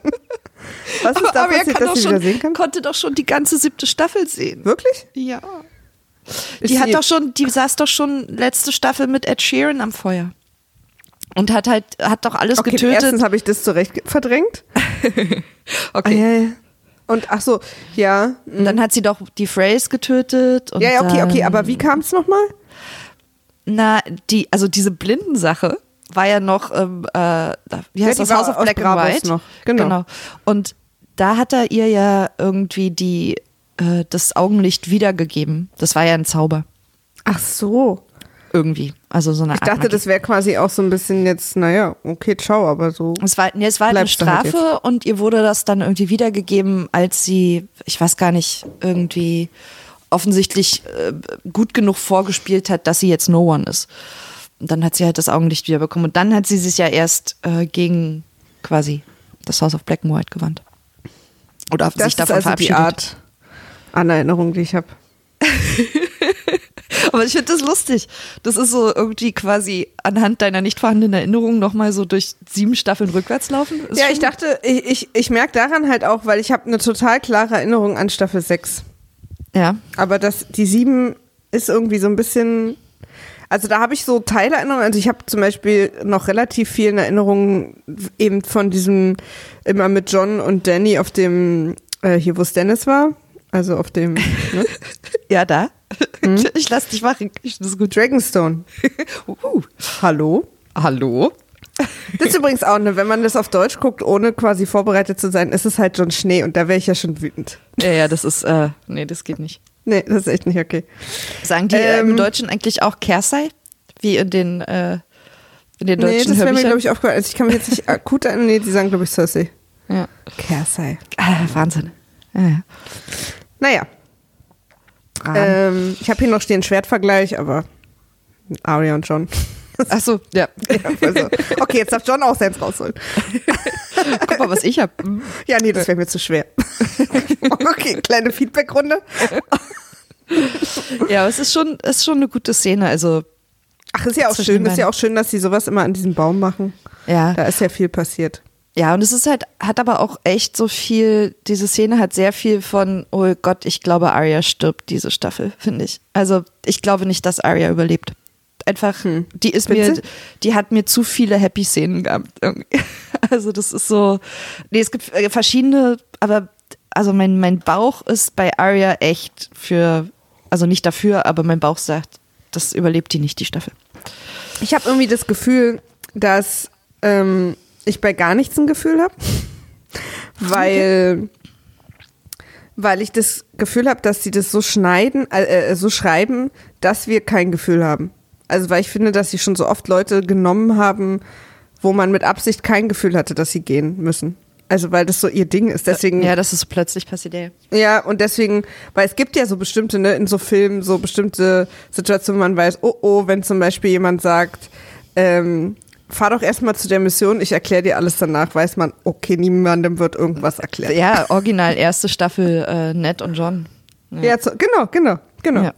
Was ist aber, da aber er passiert, dass sie schon, wieder sehen kann? konnte doch schon die ganze siebte Staffel sehen. Wirklich? Ja. Ist Die hat doch schon, die saß doch schon letzte Staffel mit Ed Sheeran am Feuer. Und hat halt, hat doch alles Okay, getötet. erstens habe ich das zurecht verdrängt. [LAUGHS] okay. Ja. Und ach so, ja. Und dann hat sie doch die Phrase getötet. Ja, ja, okay, okay, aber wie kam es nochmal? Na, die, also diese Blindensache war ja noch, ähm, äh, wie heißt die das, House of Black and White? noch, genau. Und da hat er ihr ja irgendwie die, äh, das Augenlicht wiedergegeben. Das war ja ein Zauber. Ach so. Irgendwie. Also so eine Ich Art dachte, Magie. das wäre quasi auch so ein bisschen jetzt, naja, okay, ciao, aber so. Es war, nee, es war halt eine halt Strafe und ihr wurde das dann irgendwie wiedergegeben, als sie, ich weiß gar nicht, irgendwie offensichtlich äh, gut genug vorgespielt hat, dass sie jetzt No One ist. Und dann hat sie halt das Augenlicht wieder bekommen. Und dann hat sie sich ja erst äh, gegen quasi das House of Black and White gewandt. Oder Das sich ist davon also die verabschiedet. Art an Erinnerung, die ich habe. [LAUGHS] Aber ich finde das lustig. Das ist so irgendwie quasi anhand deiner nicht vorhandenen Erinnerungen nochmal so durch sieben Staffeln rückwärts laufen. Ist Ja, ich dachte, ich, ich, ich merke daran halt auch, weil ich habe eine total klare Erinnerung an Staffel 6. Ja. Aber das, die 7 ist irgendwie so ein bisschen. Also da habe ich so Teilerinnerungen. Also ich habe zum Beispiel noch relativ vielen Erinnerungen eben von diesem immer mit John und Danny auf dem äh, hier, wo Stannis war. Also auf dem [LAUGHS] ne? Ja, da. [LAUGHS] Ich lass dich machen. Ich finde das gut. Dragonstone. [LAUGHS] Uh. Hallo? Hallo? Das ist übrigens auch, ne, wenn man das auf Deutsch guckt, ohne quasi vorbereitet zu sein, ist es halt schon Schnee und da wäre ich ja schon wütend. Ja, ja, das ist, äh, nee, das geht nicht. Nee, das ist echt nicht okay. Sagen die äh, im Ähm. Deutschen eigentlich auch Kersei? Wie in den, äh, in den Nee, deutschen das wäre mir, glaube ich, aufgefallen. Also ich kann mich jetzt nicht [LAUGHS] akut erinnern. Nee, die sagen, glaube ich, Cersei. ja. Kersei. Ah, Wahnsinn. Ja, ja. Naja, ähm, ich habe hier noch stehen Schwertvergleich, aber Arya und John. Ach so, ja. Also, okay, jetzt darf John auch seins rausholen. [LAUGHS] Guck mal, was ich habe. Ja, nee, das wäre mir zu schwer. [LAUGHS] okay, kleine Feedbackrunde. Ja, aber es ist schon, ist schon eine gute Szene. Also, Ach, ist ja auch schön, ist ja auch schön, dass sie sowas immer an diesem Baum machen. ja. Da ist ja viel passiert. Ja, und es ist halt, hat aber auch echt so viel, diese Szene hat sehr viel von, oh Gott, ich glaube, Arya stirbt diese Staffel, finde ich. Also, ich glaube nicht, dass Arya überlebt. Einfach, die ist mir, die hat mir zu viele happy Szenen gehabt. [LAUGHS] Also, das ist so, nee, es gibt äh, verschiedene, aber, also mein, mein Bauch ist bei Arya echt für, also nicht dafür, aber mein Bauch sagt, das überlebt die nicht, die Staffel. Ich habe irgendwie das Gefühl, dass ähm, ich bei gar nichts ein Gefühl habe, [LAUGHS] weil, weil ich das Gefühl habe, dass sie das so schneiden, äh, äh, so schreiben, dass wir kein Gefühl haben. Also weil ich finde, dass sie schon so oft Leute genommen haben, wo man mit Absicht kein Gefühl hatte, dass sie gehen müssen. Also weil das so ihr Ding ist. Deswegen Ja, das ist so plötzlich passiert, ja. ja, und deswegen, weil es gibt ja so bestimmte, ne, in so Filmen, so bestimmte Situationen, wo man weiß, oh oh, wenn zum Beispiel jemand sagt, ähm, fahr doch erstmal zu der Mission, ich erkläre dir alles danach, weiß man, okay, niemandem wird irgendwas erklärt. Ja, original erste Staffel äh, Ned und John. Ja, so, genau, genau, genau. Ja.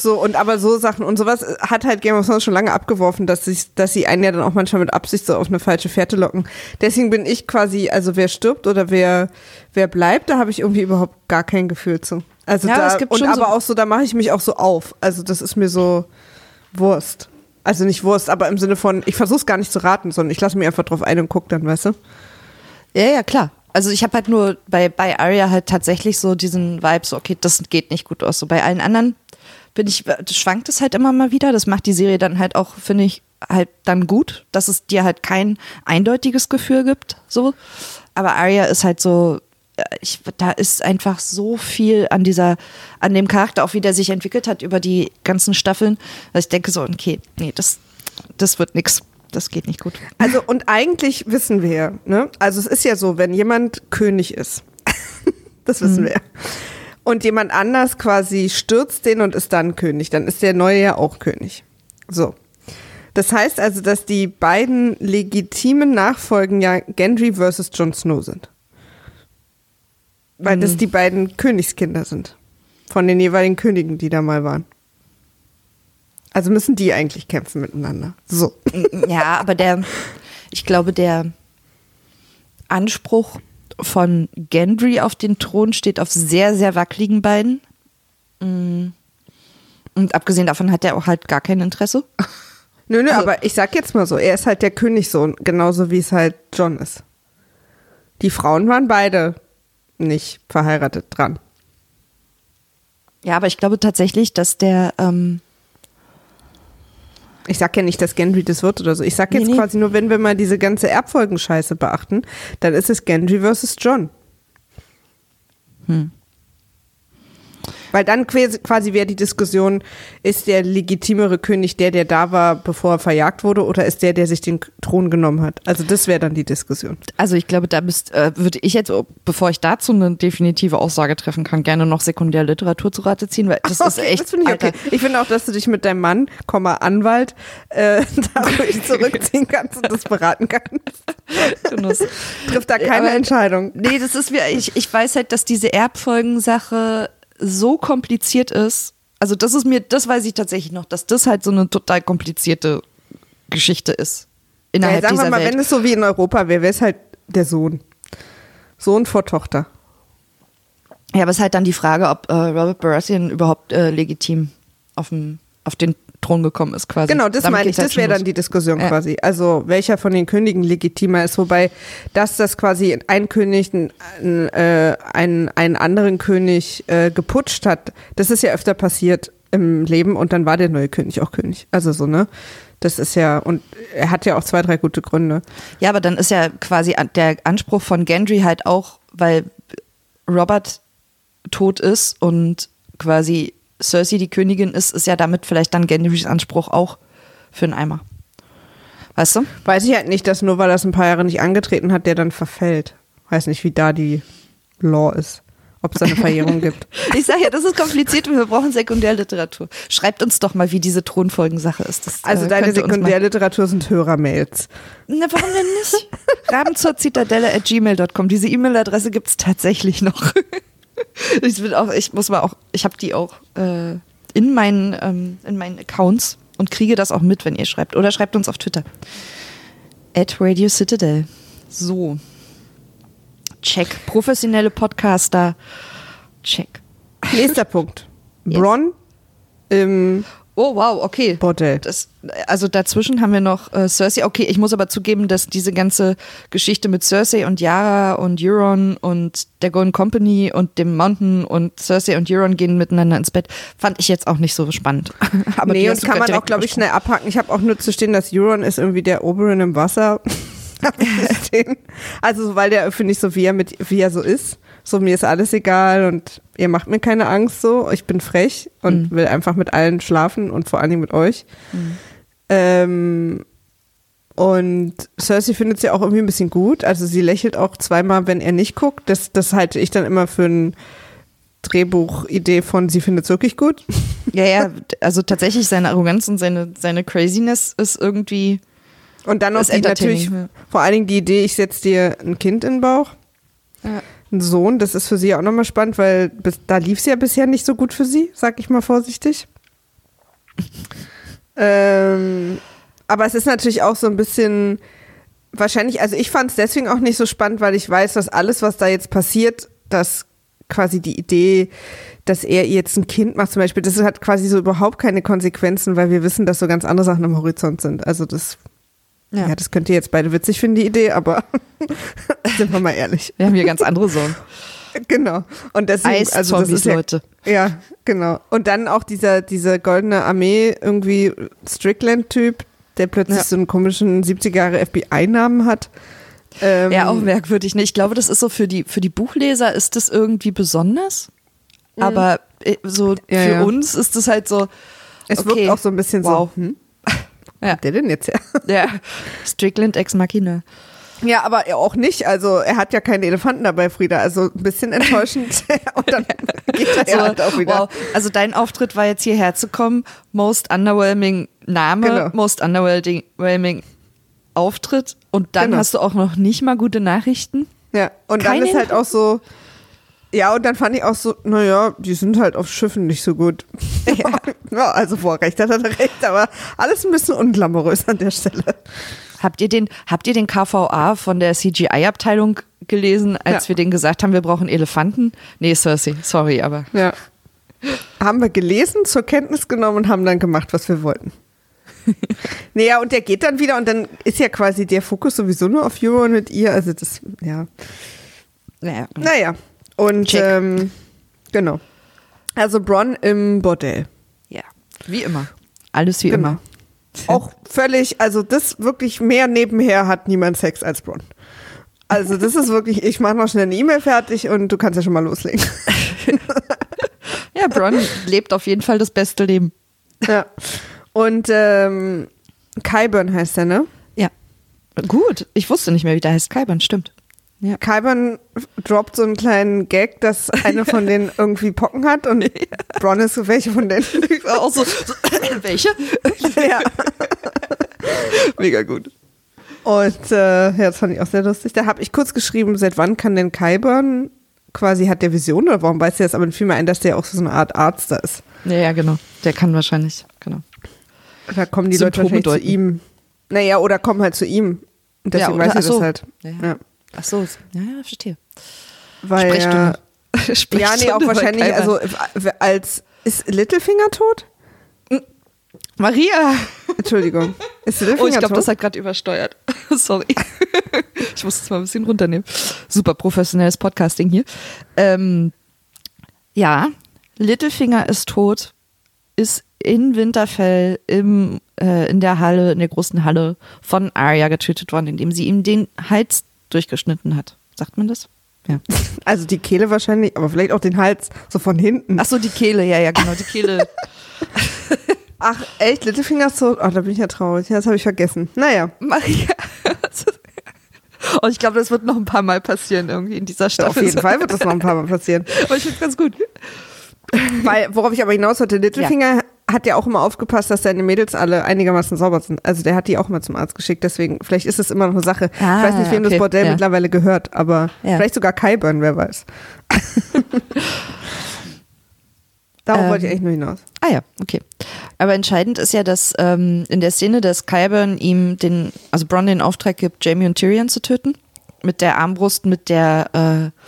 So, und aber so Sachen und sowas hat halt Game of Thrones schon lange abgeworfen, dass, sich, dass sie einen ja dann auch manchmal mit Absicht so auf eine falsche Fährte locken. Deswegen bin ich quasi, also wer stirbt oder wer, wer bleibt, da habe ich irgendwie überhaupt gar kein Gefühl zu. Also Ja, da, es gibt und schon so- aber auch so, da mache ich mich auch so auf. Also das ist mir so Wurst. Also nicht Wurst, aber im Sinne von, ich versuche es gar nicht zu raten, sondern ich lasse mich einfach drauf ein und guck dann, weißt du? Ja, ja, klar. Also ich habe halt nur bei, bei Arya halt tatsächlich so diesen Vibe, so okay, das geht nicht gut aus. So bei allen anderen bin ich, schwankt es halt immer mal wieder. Das macht die Serie dann halt auch, finde ich, halt dann gut, dass es dir halt kein eindeutiges Gefühl gibt. So. Aber Arya ist halt so, äh, ich, da ist einfach so viel an dieser, an dem Charakter, auch wie der sich entwickelt hat über die ganzen Staffeln, dass ich denke so, okay, nee, das, das wird nix. Das geht nicht gut. Also und eigentlich wissen wir, ne? Also es ist ja so, wenn jemand König ist, [LAUGHS] das wissen wir. Und jemand anders quasi stürzt den und ist dann König, dann ist der neue ja auch König. So. Das heißt also, dass die beiden legitimen Nachfolgen ja Gendry versus Jon Snow sind. Weil das die beiden Königskinder sind. Von den jeweiligen Königen, die da mal waren. Also müssen die eigentlich kämpfen miteinander. So. Ja, aber der, ich glaube, der Anspruch von Gendry auf den Thron steht auf sehr, sehr wackeligen Beinen. Mm. Und abgesehen davon hat er auch halt gar kein Interesse. [LAUGHS] Nö, nö, Also- aber ich sag jetzt mal so, er ist halt der Königssohn, genauso wie es halt John ist. Die Frauen waren beide nicht verheiratet dran. Ja, aber ich glaube tatsächlich, dass der, ähm, Ich sag ja nicht, dass Gendry das wird oder so. Ich sag jetzt Nee, nee. quasi nur, wenn wir mal diese ganze Erbfolgenscheiße beachten, dann ist es Gendry versus John. Weil dann quasi, wäre die Diskussion, ist der legitimere König der, der da war, bevor er verjagt wurde, oder ist der, der sich den Thron genommen hat? Also das wäre dann die Diskussion. Also ich glaube, da müsst, äh, würde ich jetzt, bevor ich dazu eine definitive Aussage treffen kann, gerne noch Sekundärliteratur zu Rate ziehen, weil das [LAUGHS] ist Okay, echt. das finde ich okay. Ich finde auch, dass du dich mit deinem Mann, Komma, Anwalt, äh, [LAUGHS] da ruhig zurückziehen kannst und das beraten kannst. [LAUGHS] Genuss. Trifft da keine Aber- Entscheidung. Nee, das ist mir, ich, ich weiß halt, dass diese Erbfolgensache so kompliziert ist. Also das ist mir, das weiß ich tatsächlich noch, dass das halt so eine total komplizierte Geschichte ist. Ja, Innerhalb sagen wir mal, Welt. wenn es so wie in Europa wäre, wäre es halt der Sohn. Sohn vor Tochter. Ja, aber es ist halt dann die Frage, ob äh, Robert Baratheon überhaupt äh, legitim auf, dem, auf den Thron gekommen ist, quasi. Genau, das Damit meine ich. halt Das wäre dann die Diskussion Ja. quasi. Also welcher von den Königen legitimer ist, wobei dass das quasi ein König einen, äh, einen, einen anderen König äh, geputscht hat, das ist ja öfter passiert im Leben und dann war der neue König auch König. Also so, ne? Das ist ja, und er hat ja auch zwei, drei gute Gründe. Ja, aber dann ist ja quasi der Anspruch von Gendry halt auch, weil Robert tot ist und quasi Cersei die Königin ist, ist ja damit vielleicht dann Gendrys Anspruch auch für einen Eimer. Weißt du? Weiß ich halt nicht, dass nur weil er es ein paar Jahre nicht angetreten hat, der dann verfällt. Weiß nicht, wie da die Law ist. Ob es da eine [LAUGHS] Verjährung gibt. Ich sage ja, das ist kompliziert und wir brauchen Sekundärliteratur. Schreibt uns doch mal, wie diese Thronfolgensache ist. Das, Also äh, deine Hörerliteratur sind Hörermails. Na, warum denn nicht? [LAUGHS] Rabenzaurzitadelle at gmail.com. Diese E-Mail-Adresse gibt es tatsächlich noch. [LAUGHS] [LAUGHS] ich will auch, ich muss mal auch, ich habe die auch äh, in meinen, ähm, in meinen Accounts und kriege das auch mit, wenn ihr schreibt. Oder schreibt uns auf Twitter. At Radio Citadel. So. Check. Professionelle Podcaster. Check. Nächster Punkt. Yes. Bronn im Oh, wow, okay. Bordell. Das, also dazwischen haben wir noch äh, Cersei. Okay, ich muss aber zugeben, dass diese ganze Geschichte mit Cersei und Yara und Euron und der Golden Company und dem Mountain und Cersei und Euron gehen miteinander ins Bett, fand ich jetzt auch nicht so spannend. [LAUGHS] aber nee, und du kann man auch, glaube ich, schnell abhaken. Ich habe auch nur zu stehen, dass Euron ist irgendwie der Oberon im Wasser. [LAUGHS] Also, so, weil der, finde ich, so wie er, mit, wie er so ist. So, mir ist alles egal und ihr macht mir keine Angst so. Ich bin frech und will einfach mit allen schlafen und vor allen Dingen mit euch. Ähm, und Cersei findet sie auch irgendwie ein bisschen gut. Also sie lächelt auch zweimal, wenn er nicht guckt. Das, das halte ich dann immer für ein Drehbuchidee von, sie findet es wirklich gut. [LAUGHS] Ja, ja, also tatsächlich seine Arroganz und seine, seine Craziness ist irgendwie. Und dann noch die natürlich, ja. vor allen Dingen die Idee, ich setze dir ein Kind in den Bauch, Ja. Einen Sohn, das ist für sie auch nochmal spannend, weil bis, da lief es ja bisher nicht so gut für sie, sag ich mal vorsichtig. [LAUGHS] ähm, aber es ist natürlich auch so ein bisschen, wahrscheinlich, also ich fand es deswegen auch nicht so spannend, weil ich weiß, dass alles, was da jetzt passiert, dass quasi die Idee, dass er jetzt ein Kind macht zum Beispiel, das hat quasi so überhaupt keine Konsequenzen, weil wir wissen, dass so ganz andere Sachen am Horizont sind. Also das ja. Ja. das könnt ihr jetzt beide witzig finden, die Idee, aber [LAUGHS] sind wir mal ehrlich. Wir haben hier ganz andere Sorgen. Genau. Und deswegen, also das ist ja, Leute. ja, genau. Und dann auch dieser, dieser goldene Armee, irgendwie Strickland-Typ, der plötzlich Ja. so einen komischen 70er Jahre FBI-Namen hat. Ähm, Ja, auch merkwürdig. Ne? Ich glaube, das ist so für die, für die Buchleser ist das irgendwie besonders. Aber äh, so Mhm. Ja, für uns ist das halt so. Es okay, wirkt auch so ein bisschen wow. so, hm, Ja. der denn jetzt her? [LAUGHS] Ja, Strickland ex Machina. Ja, aber er auch nicht. Also er hat ja keine Elefanten dabei, Frieda. Also ein bisschen enttäuschend. [LAUGHS] [LAUGHS] Und dann geht er So, halt auch wieder. wow. Also dein Auftritt war jetzt hierher zu kommen. Most underwhelming Name, Genau. most underwhelming Auftritt. Und dann Genau. hast du auch noch nicht mal gute Nachrichten. Ja, und Keine dann ist halt auch so, ja, und dann fand ich auch so, naja, die sind halt auf Schiffen nicht so gut. Ja, [LAUGHS] also Vorrecht hat er recht, aber alles ein bisschen unglamourös an der Stelle. Habt ihr den, habt ihr den KVA von der CGI-Abteilung gelesen, als Ja. wir denen gesagt haben, wir brauchen Elefanten? Nee, Cersei, sorry, aber. Ja. Haben wir gelesen, zur Kenntnis genommen und haben dann gemacht, was wir wollten. [LAUGHS] naja, und der geht dann wieder und dann ist ja quasi der Fokus sowieso nur auf Euro und mit ihr. Also das, ja. Naja. Naja. Und ähm, genau. Also Bronn im Bordell. Ja, wie immer. Alles wie Genau. immer. Auch völlig, also das wirklich mehr nebenher hat niemand Sex als Bronn. Also das ist wirklich, ich mache noch schnell eine E-Mail fertig und du kannst ja schon mal loslegen. [LAUGHS] Ja, Bron lebt auf jeden Fall das beste Leben. Ja. Und ähm, Kyburn heißt er, ne? Ja. Gut. Ich wusste nicht mehr, wie der heißt. Kalbern, stimmt. Ja. Kyburn droppt so einen kleinen Gag, dass [LAUGHS] eine von denen irgendwie Pocken hat und Bron ist so, welche von denen? [LAUGHS] Auch so, so [LAUGHS] welche? ja. Mega gut. Und äh, ja, das fand ich auch sehr lustig. Da habe ich kurz geschrieben, seit wann kann denn Kyburn quasi, hat der Vision oder warum weiß der das? Aber fiel mir ein, dass der auch so eine Art Arzt da ist. Ja, ja, genau. Der kann wahrscheinlich, genau. Da kommen die Symptome Leute wahrscheinlich deuten. zu ihm. Naja, oder kommen halt zu ihm. Und deswegen oder- weiß er das halt. Ja, ja. Ach so, ja, ja, verstehe. Weil, Sprechstunde. Ja, [LAUGHS] ja, nee, Sprechstunde auch wahrscheinlich, also als, ist Littlefinger tot? Maria! Entschuldigung. Ist Littlefinger Oh, ich glaube, das hat gerade übersteuert. [LAUGHS] Sorry. ich muss das mal ein bisschen runternehmen. Super professionelles Podcasting hier. Ähm, ja, Littlefinger ist tot, ist in Winterfell im, äh, in der Halle, in der großen Halle von Arya getötet worden, indem sie ihm den Hals durchgeschnitten hat. Sagt man das? Ja. [LAUGHS] also die Kehle wahrscheinlich, aber vielleicht auch den Hals, so von hinten. Ach so, die Kehle, ja, ja, genau, die Kehle. [LAUGHS] Ach, echt? Littlefinger tot? Oh, da bin ich ja traurig. Ja, das habe ich vergessen. Naja. Maria. Und ich glaube, das wird noch ein paar Mal passieren irgendwie in dieser Staffel. Auf jeden Fall wird das noch ein paar Mal passieren. Aber ich finde ganz gut. Weil, worauf ich aber hinaus wollte, Littlefinger hat ja auch immer aufgepasst, dass seine Mädels alle einigermaßen sauber sind. Also der hat die auch mal zum Arzt geschickt, deswegen, vielleicht ist es immer noch eine Sache. Ah, ich weiß nicht, wem okay, das Bordell ja. mittlerweile gehört, aber Ja. vielleicht sogar Kyburn, wer weiß. [LAUGHS] Darauf Ähm. wollte ich eigentlich nur hinaus. Ah ja, okay. Aber entscheidend ist ja, dass ähm, in der Szene, dass Kyburn ihm den, also Bronn den Auftrag gibt, Jamie und Tyrion zu töten. Mit der Armbrust, mit der äh,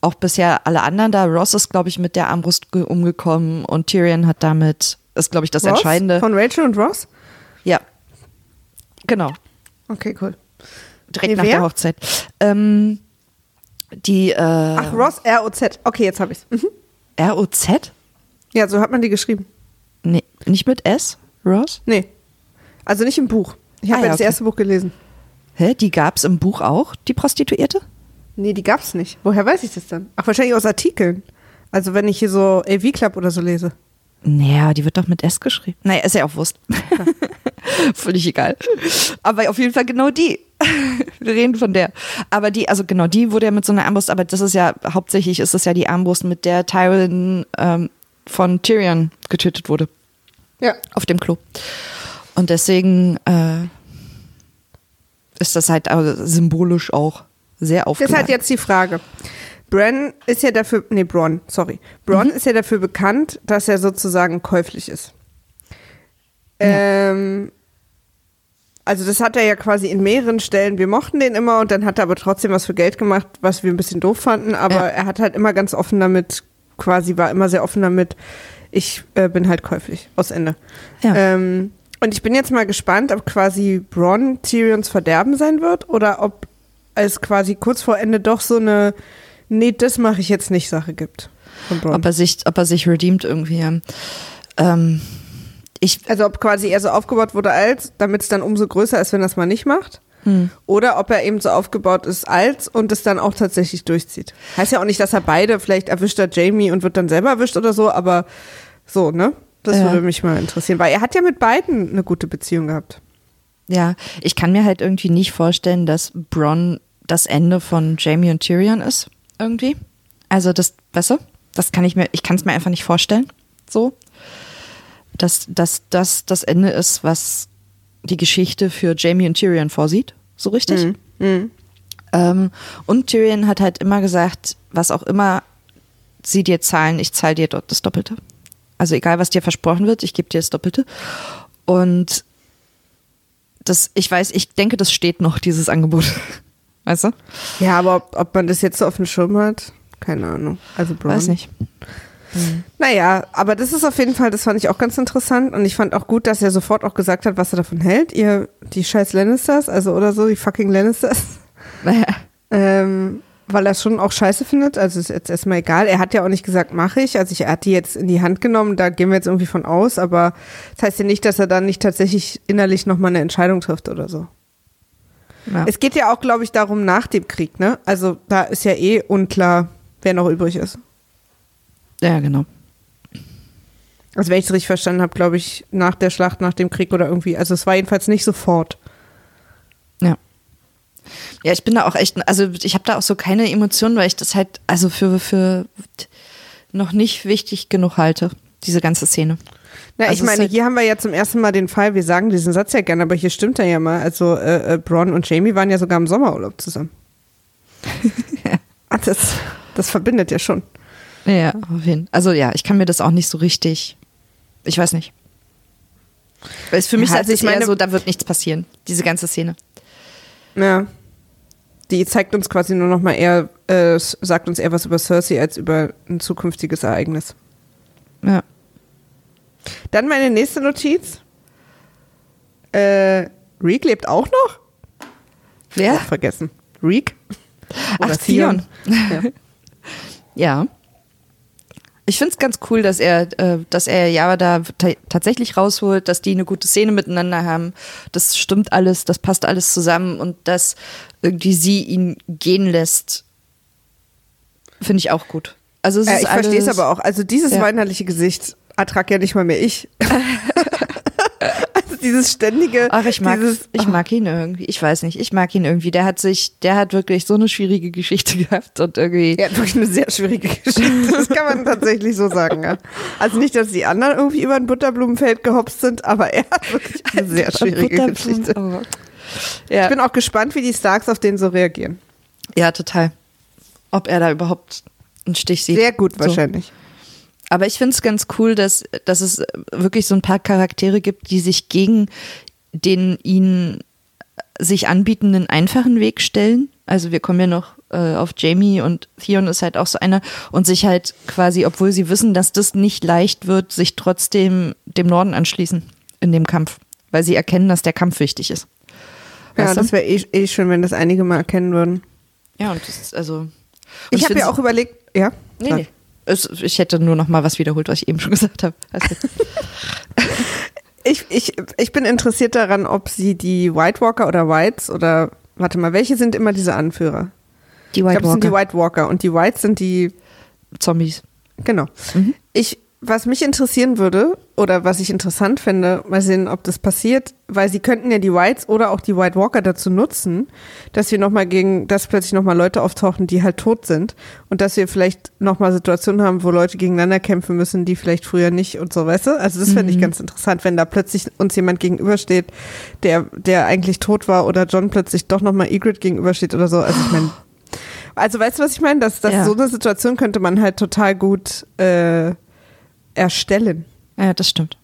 auch bisher alle anderen da. Ross ist, glaube ich, mit der Armbrust ge- umgekommen und Tyrion hat damit, ist, glaube ich, das Ross? Entscheidende. Von Rachel und Ross? Ja. Genau. Okay, cool. Direkt Nee, nach wer? der Hochzeit. Ähm, die äh, Ach, Ross, R-O-Z. Okay, jetzt habe ich's. Mhm. ROZ? Ja, so hat man die geschrieben. Nee, nicht mit S? Ross? Nee. Also nicht im Buch. Ich habe Ah, ja, ja das okay. erste Buch gelesen. Hä? Die gab's im Buch auch, die Prostituierte? Nee, die gab's nicht. Woher weiß ich das dann? Ach, wahrscheinlich aus Artikeln. Also wenn ich hier so AV Club oder so lese. Naja, die wird doch mit S geschrieben. Naja, ist ja auch Wurst. [LAUGHS] Völlig egal. Aber auf jeden Fall genau die. [LAUGHS] Wir reden von der. Aber die, also genau, die wurde ja mit so einer Armbrust, aber das ist ja, hauptsächlich ist es ja die Armbrust, mit der Tywin ähm, von Tyrion getötet wurde. Ja. Auf dem Klo. Und deswegen äh, ist das halt also symbolisch auch sehr Das aufgeladen. ist halt jetzt die Frage. Bran ist ja dafür, nee, Bron, sorry. Bron ist ja dafür bekannt, dass er sozusagen käuflich ist. Ähm, also das hat er ja quasi in mehreren Stellen, wir mochten den immer und dann hat er aber trotzdem was für Geld gemacht, was wir ein bisschen doof fanden, aber Ja. er hat halt immer ganz offen damit, quasi war immer sehr offen damit, ich äh, bin halt käuflich, aus Ende. Ja. Ähm, und ich bin jetzt mal gespannt, ob quasi Bronn Tyrions Verderben sein wird oder ob es quasi kurz vor Ende doch so eine Nee, das mache ich jetzt nicht Sache gibt. Ob er sich, ob er sich redeemt irgendwie. Ähm, ich, also ob quasi er so aufgebaut wurde als, damit es dann umso größer ist, wenn er es mal nicht macht. Hm. Oder ob er eben so aufgebaut ist als und es dann auch tatsächlich durchzieht. Heißt ja auch nicht, dass er beide, vielleicht erwischt er Jamie und wird dann selber erwischt oder so, aber so, ne? Das Ja. würde mich mal interessieren, weil er hat ja mit beiden eine gute Beziehung gehabt. Ja, ich kann mir halt irgendwie nicht vorstellen, dass Bronn das Ende von Jamie und Tyrion ist, irgendwie. Also das, weißt du, das kann ich mir, ich kann es mir einfach nicht vorstellen, so. Dass, dass das das Ende ist, was die Geschichte für Jamie und Tyrion vorsieht, so richtig. Ähm, und Tyrion hat halt immer gesagt, was auch immer sie dir zahlen, ich zahle dir dort das Doppelte. Also egal, was dir versprochen wird, ich gebe dir das Doppelte. Und das, ich weiß, ich denke, das steht noch, dieses Angebot. Weißt du? Ja, aber ob, ob man das jetzt so auf dem Schirm hat, keine Ahnung. Also Bronn. Weiß nicht. Naja, aber das ist auf jeden Fall, das fand ich auch ganz interessant und ich fand auch gut, dass er sofort auch gesagt hat, was er davon hält. Ihr, die scheiß Lannisters, also oder so, die fucking Lannisters. Naja. Ähm, weil er es schon auch scheiße findet. Also ist jetzt erstmal egal. Er hat ja auch nicht gesagt, mache ich. Also ich, er hat die jetzt in die Hand genommen, da gehen wir jetzt irgendwie von aus, aber das heißt ja nicht, dass er dann nicht tatsächlich innerlich nochmal eine Entscheidung trifft oder so. Ja. Es geht ja auch, glaube ich, darum nach dem Krieg, ne? Also da ist ja eh unklar, wer noch übrig ist. ja, genau. Also wenn ich es richtig verstanden habe, glaube ich, nach der Schlacht, nach dem Krieg oder irgendwie. Also es war jedenfalls nicht sofort. Ja. Ja, ich bin da auch echt, also ich habe da auch so keine Emotionen, weil ich das halt, also für, für noch nicht wichtig genug halte, diese ganze Szene. Na, Also ich meine, halt- hier haben wir ja zum ersten Mal den Fall, wir sagen diesen Satz ja gerne, aber hier stimmt er ja mal. Also äh, äh, Bron und Jamie waren ja sogar im Sommerurlaub zusammen. [LAUGHS] Ah, das, das verbindet ja schon. Ja, auf jeden Fall. Also ja, ich kann mir das auch nicht so richtig, ich weiß nicht. Weil es für mich Ja, ja, also ich meine- so, da wird nichts passieren, diese ganze Szene. Ja. Die zeigt uns quasi nur noch mal eher, äh, sagt uns eher was über Cersei als über ein zukünftiges Ereignis. Ja. Dann meine nächste Notiz. Äh, Reek lebt auch noch? Wer? Auch vergessen. Reek? Ach, Oder Theon. [LAUGHS] Ja. Ja. Ich finde es ganz cool, dass er, äh, dass er Java da ta tatsächlich rausholt, dass die eine gute Szene miteinander haben. Das stimmt alles, das passt alles zusammen und dass irgendwie sie ihn gehen lässt, finde ich auch gut. Also es Äh, ist ich verstehe es aber auch. Also dieses Ja. weinerliche Gesicht ertrag ja nicht mal mehr ich. [LAUGHS] also dieses ständige. Ach, ich mag, dieses, ich mag ihn irgendwie. Ich weiß nicht, ich mag ihn irgendwie. Der hat sich, der hat wirklich so eine schwierige Geschichte [LAUGHS] gehabt und irgendwie. Er hat wirklich eine sehr schwierige Geschichte. Das kann man tatsächlich so sagen. Ja. Also nicht, dass die anderen irgendwie über ein Butterblumenfeld gehopst sind, aber er hat wirklich eine sehr schwierige Geschichte. Oh. Ich Ja, bin auch gespannt, wie die Starks auf den so reagieren. ja, total. Ob er da überhaupt einen Stich sieht. Sehr gut So. wahrscheinlich. Aber ich finde es ganz cool, dass, dass es wirklich so ein paar Charaktere gibt, die sich gegen den ihnen sich anbietenden einfachen Weg stellen. Also wir kommen ja noch äh, auf Jamie und Theon ist halt auch so einer und sich halt quasi, obwohl sie wissen, dass das nicht leicht wird, sich trotzdem dem Norden anschließen in dem Kampf, weil sie erkennen, dass der Kampf wichtig ist. Ja, Weißt du? das wäre eh, eh schön, wenn das einige mal erkennen würden. Ja, und das ist also. Ich habe ja auch überlegt, ja. Nee, nee. Es, ich hätte nur noch mal was wiederholt, was ich eben schon [LAUGHS] gesagt habe. Also, Ich, ich, ich bin interessiert daran, ob sie die White Walker oder Whites oder warte mal, welche sind immer diese Anführer? die ich White glaube, es sind die Walker, White Walker und die Whites sind die Zombies. Genau. Ich, was mich interessieren würde, oder was ich interessant fände, mal sehen, ob das passiert, weil sie könnten ja die Whites oder auch die White Walker dazu nutzen, dass wir nochmal gegen, dass plötzlich nochmal Leute auftauchen, die halt tot sind und dass wir vielleicht nochmal Situationen haben, wo Leute gegeneinander kämpfen müssen, die vielleicht früher nicht und so, weißt du? Also das fände ich ganz interessant, wenn da plötzlich uns jemand gegenübersteht, der, der eigentlich tot war oder John plötzlich doch nochmal Egret gegenübersteht oder so. Also ich meine, also weißt du, was ich meine? Dass, dass Ja. so eine Situation könnte man halt total gut äh, erstellen. Ja, das stimmt.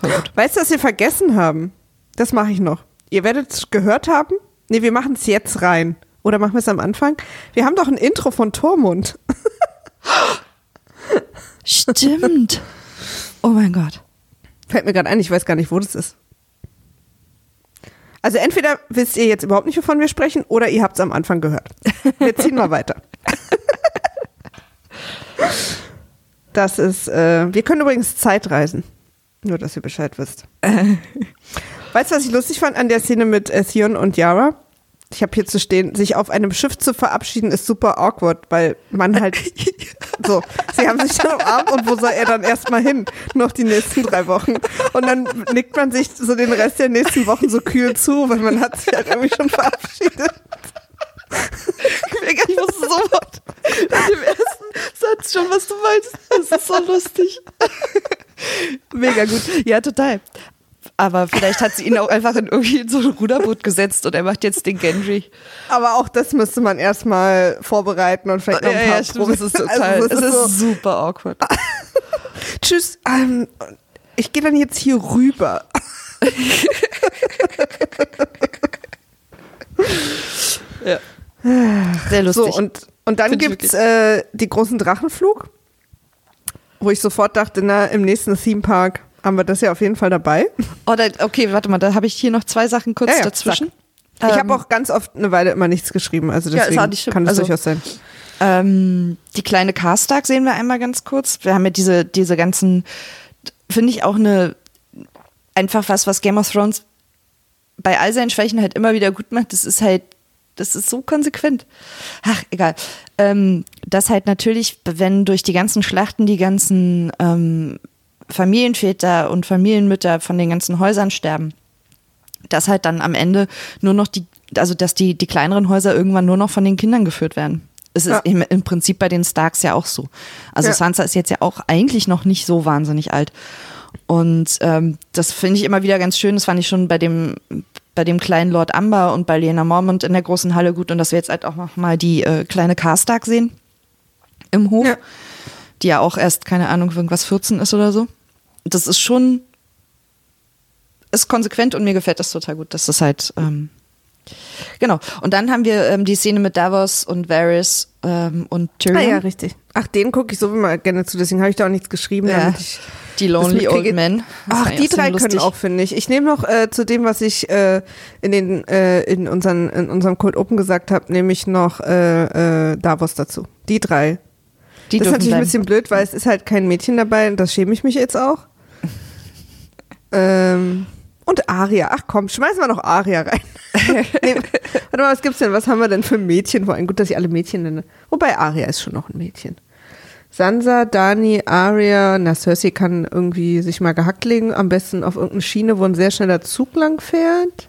Voll gut. Weißt du, was wir vergessen haben? Das mache ich noch. Ihr werdet es gehört haben. Nee, wir machen es jetzt rein. Oder machen wir es am Anfang? Wir haben doch ein Intro von Tormund. [LAUGHS] Stimmt. Oh mein Gott. Fällt mir gerade ein, ich weiß gar nicht, wo das ist. Also entweder wisst ihr jetzt überhaupt nicht, wovon wir sprechen, oder ihr habt es am Anfang gehört. Wir ziehen mal weiter. [LAUGHS] Das ist, äh, wir können übrigens Zeitreisen. Nur, dass ihr Bescheid wisst. [LAUGHS] weißt du, was ich lustig fand an der Szene mit Theon und Yara? Ich habe hier zu stehen, sich auf einem Schiff zu verabschieden, ist super awkward, weil man halt [LAUGHS] so, sie haben sich dann umarmt und wo soll er dann erstmal hin? Noch die nächsten drei Wochen. Und dann nickt man sich so den Rest der nächsten Wochen so kühl zu, weil man hat sich halt irgendwie schon verabschiedet. [LAUGHS] Ich wusste sofort nach dem ersten Satz schon, was du meinst. Das ist so lustig. Mega gut. Ja, total. Aber vielleicht hat sie ihn auch einfach in irgendwie in so ein Ruderboot gesetzt und er macht jetzt den Gendry. Aber auch das müsste man erstmal vorbereiten und vielleicht noch ein paar stimmt. Das ist total, Also, es ist, so, super awkward. [LAUGHS] Tschüss, ähm, ich gehe dann jetzt hier rüber. [LAUGHS] Sehr lustig. So, und, und dann ich gibt's äh, die großen Drachenflug, wo ich sofort dachte, na, im nächsten Theme Park haben wir das ja auf jeden Fall dabei. [LAUGHS] oh, da, okay, warte mal, da habe ich hier noch zwei Sachen kurz Ja, ja, dazwischen. Ich Ähm, habe auch ganz oft eine Weile immer nichts geschrieben, also Ja, deswegen schlimm. kann das Also- durchaus sein. Ähm, die kleine Karstark sehen wir einmal ganz kurz. Wir haben ja diese, diese ganzen, finde ich auch eine, einfach was, was Game of Thrones bei all seinen Schwächen halt immer wieder gut macht. Das ist halt, das ist so konsequent. Ach, egal. Ähm, dass halt natürlich, wenn durch die ganzen Schlachten die ganzen ähm, Familienväter und Familienmütter von den ganzen Häusern sterben, dass halt dann am Ende nur noch die, also dass die, die kleineren Häuser irgendwann nur noch von den Kindern geführt werden. Es ist Ja. im, im Prinzip bei den Starks ja auch so. Also Ja. Sansa ist jetzt ja auch eigentlich noch nicht so wahnsinnig alt. Und ähm, das finde ich immer wieder ganz schön. Das fand ich schon bei dem, bei dem kleinen Lord Amber und bei Lena Mormont in der großen Halle gut. Und dass wir jetzt halt auch noch mal die äh, kleine Karstark sehen im Hof, Ja. die ja auch erst, keine Ahnung, irgendwas 14 ist oder so. Das ist schon, ist konsequent und mir gefällt das total gut. Das ist halt, ähm, genau. Und dann haben wir ähm, die Szene mit Davos und Varys ähm, und Ah Tyrion. ja, richtig. Ach, den gucke ich so immer gerne zu, deswegen habe ich da auch nichts geschrieben, Ja. die Lonely Old. Men. Ach, die drei lustig. können auch, finde ich. Ich nehme noch äh, zu dem, was ich äh, in den äh, in unseren in unserem Cold Open gesagt habe, nehme ich noch äh, äh, Davos dazu. Die drei. Die das ist natürlich ein bisschen blöd, weil es ist halt kein Mädchen dabei und das schäme ich mich jetzt auch. [LAUGHS] ähm, und Aria. Ach komm, schmeißen wir noch Aria rein. [LAUGHS] nee, warte mal, was gibt's denn? Was haben wir denn für Mädchen? Vor allem gut, dass ich alle Mädchen nenne. Wobei Aria ist schon noch ein Mädchen. Sansa, Dani, Aria, na Cersei kann irgendwie sich mal gehackt legen, am besten auf irgendeine Schiene, wo ein sehr schneller Zug lang fährt.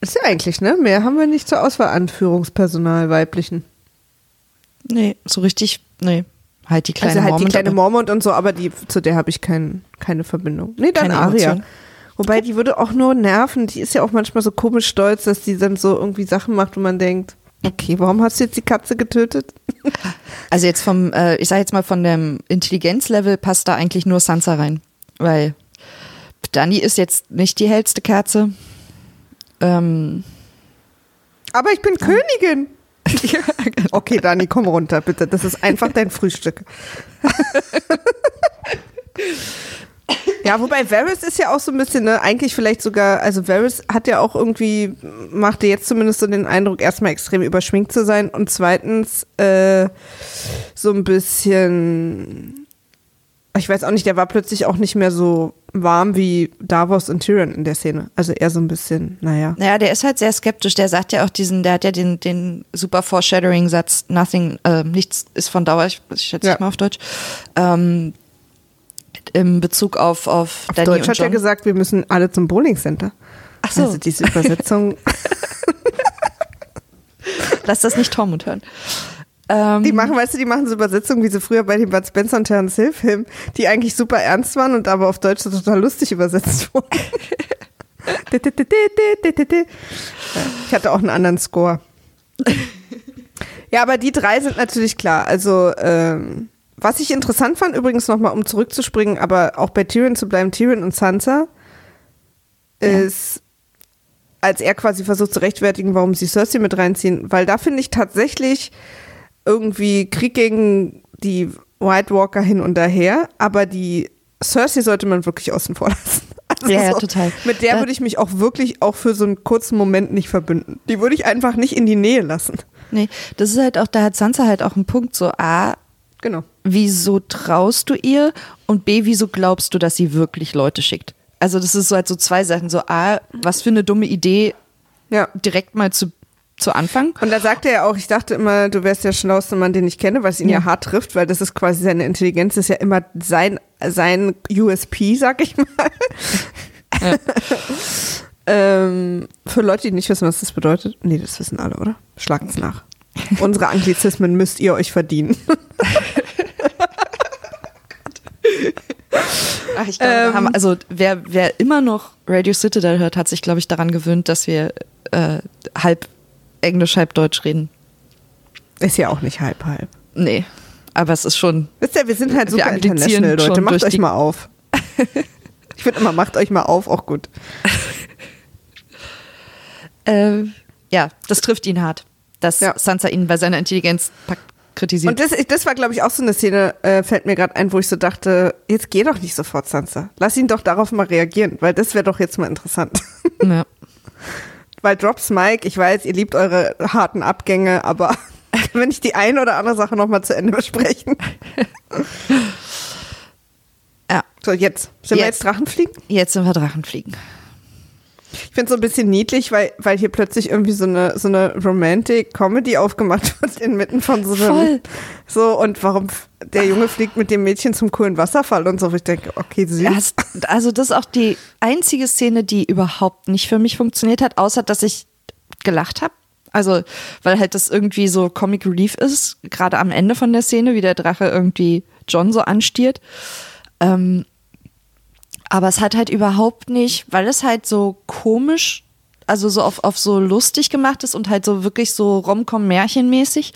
Ist ja eigentlich, ne? Mehr haben wir nicht zur Auswahl an Führungspersonal weiblichen. Nee, so richtig, nee. Halt die kleine also halt Mormont, die kleine Mormont und so, aber die, zu der habe ich kein, keine Verbindung. Nee, dann Keine Aria. Emotion. Wobei, die würde auch nur nerven. Die ist ja auch manchmal so komisch stolz, dass die dann so irgendwie Sachen macht, wo man denkt, okay, warum hast du jetzt die Katze getötet? [LAUGHS] Also jetzt vom, äh, ich sag jetzt mal von dem Intelligenzlevel passt da eigentlich nur Sansa rein. Weil Dani ist jetzt nicht die hellste Kerze. Ähm, Aber ich bin Königin. Genau. [LAUGHS] Okay, Dani, komm runter, bitte. Das ist einfach dein Frühstück. [LAUGHS] Ja, wobei Varys ist ja auch so ein bisschen, ne, eigentlich vielleicht sogar, also Varys hat ja auch irgendwie, machte jetzt zumindest so den Eindruck, erstmal extrem überschminkt zu sein und zweitens äh, so ein bisschen, ich weiß auch nicht, der war plötzlich auch nicht mehr so warm wie Davos und Tyrion in der Szene. Also eher so ein bisschen, naja. naja, der ist halt sehr skeptisch. Der sagt ja auch diesen, der hat ja den, den super Foreshadowing-Satz, nothing, äh, nichts ist von Dauer, ich, ich schätze Ja. mal auf Deutsch. Ähm, in Bezug auf, auf, Auf Dany Deutsch hat er gesagt, wir müssen alle zum Bowling Center. Ach so. Also diese Übersetzung, [LAUGHS] Lass das nicht Tormund hören. Ähm, die machen, weißt du, die machen so Übersetzungen, wie sie früher bei den Bud Spencer und Terence Hill Filmen, die eigentlich super ernst waren und aber auf Deutsch so total lustig übersetzt [LAUGHS] wurden. ich hatte auch einen anderen Score. Ja, aber die drei sind natürlich klar. Also, ähm, was ich interessant fand, übrigens nochmal, um zurückzuspringen, aber auch bei Tyrion zu bleiben, Tyrion und Sansa, ist, als er quasi versucht zu rechtfertigen, warum sie Cersei mit reinziehen, weil da finde ich tatsächlich irgendwie Krieg gegen die White Walker hin und daher, aber die Cersei sollte man wirklich außen vor [LAUGHS] lassen. Also Ja, ja, total. Mit der würde ich mich auch wirklich auch für so einen kurzen Moment nicht verbünden. Die würde ich einfach nicht in die Nähe lassen. Nee, das ist halt auch, da hat Sansa halt auch einen Punkt, so A, Genau. wieso traust du ihr und B, wieso glaubst du, dass sie wirklich Leute schickt? Also das ist so halt so zwei Sachen, so A, was für eine dumme Idee, Ja. direkt mal zu, zu Anfang. Und da sagte er auch, ich dachte immer, du wärst der schlauste Mann, den ich kenne, was ihn ja, Ja. hart trifft, weil das ist quasi seine Intelligenz, ist ja immer sein, sein USP, sag ich mal. [LAUGHS] ähm, für Leute, die nicht wissen, was das bedeutet, nee, das wissen alle, oder? Schlagt's nach. Unsere Anglizismen müsst ihr euch verdienen. [LAUGHS] Ach, ich glaube, wir haben, also wer, wer immer noch Radio Citadel hört, hat sich, glaube ich, daran gewöhnt, dass wir äh, halb Englisch, halb Deutsch reden. Ist ja auch nicht halb, halb. Nee, aber es ist schon, Wisst ihr, wir sind halt super international, Leute. Macht euch mal auf. [LAUGHS] ich finde immer, macht euch mal auf, auch gut. [LAUGHS] äh, ja, das trifft ihn hart, dass Ja. Sansa ihn bei seiner Intelligenz pack- kritisiert. Und das, das war, glaube ich, auch so eine Szene, äh, fällt mir gerade ein, wo ich so dachte, jetzt geh doch nicht sofort, Sansa. Lass ihn doch darauf mal reagieren, weil das wäre doch jetzt mal interessant. ja. [LAUGHS] weil Drops Mike, ich weiß, ihr liebt eure harten Abgänge, aber [LAUGHS] wenn ich die eine oder andere Sache noch mal zu Ende besprechen. [LAUGHS] ja, So, jetzt. Sind wir Jetzt. jetzt Drachenfliegen? jetzt sind wir Drachenfliegen. Ich finde es so ein bisschen niedlich, weil, weil hier plötzlich irgendwie so eine, so eine Romantic Comedy aufgemacht [LAUGHS] wird inmitten von so einem. Voll. So, und warum der Junge fliegt mit dem Mädchen zum coolen Wasserfall und so. Ich denke, okay, süß. Also das ist auch die einzige Szene, die überhaupt nicht für mich funktioniert hat, außer dass ich gelacht habe. Also, weil halt das irgendwie so Comic Relief ist, gerade am Ende von der Szene, wie der Drache irgendwie John so anstiert. Ähm, aber es hat halt überhaupt nicht, weil es halt so komisch, also so auf, auf so lustig gemacht ist und halt so wirklich so Rom-Com-Märchenmäßig,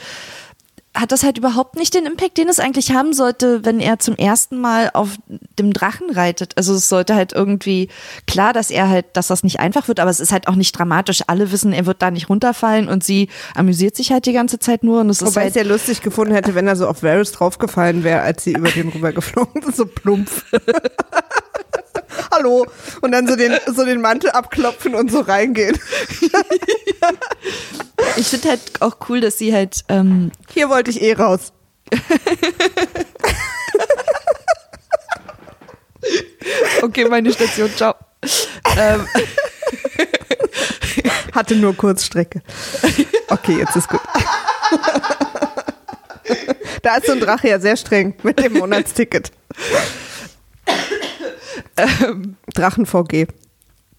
hat das halt überhaupt nicht den Impact, den es eigentlich haben sollte, wenn er zum ersten Mal auf dem Drachen reitet. Also es sollte halt irgendwie klar, dass er halt, dass das nicht einfach wird, aber es ist halt auch nicht dramatisch. Alle wissen, er wird da nicht runterfallen und sie amüsiert sich halt die ganze Zeit nur und es ist Wobei ich halt es ja lustig gefunden hätte, wenn er so auf Varys draufgefallen wäre, als sie über den rüber geflogen ist, so plumpf. [LAUGHS] Hallo. Und dann so den, so den Mantel abklopfen und so reingehen. [LAUGHS] ich finde halt auch cool, dass sie halt ähm, Hier wollte ich eh raus. [LAUGHS] okay, meine Station, ciao. ähm, [LAUGHS] Hatte nur Kurzstrecke. Okay, jetzt ist gut. Da ist so ein Drache ja sehr streng mit dem Monatsticket. Drachen VG.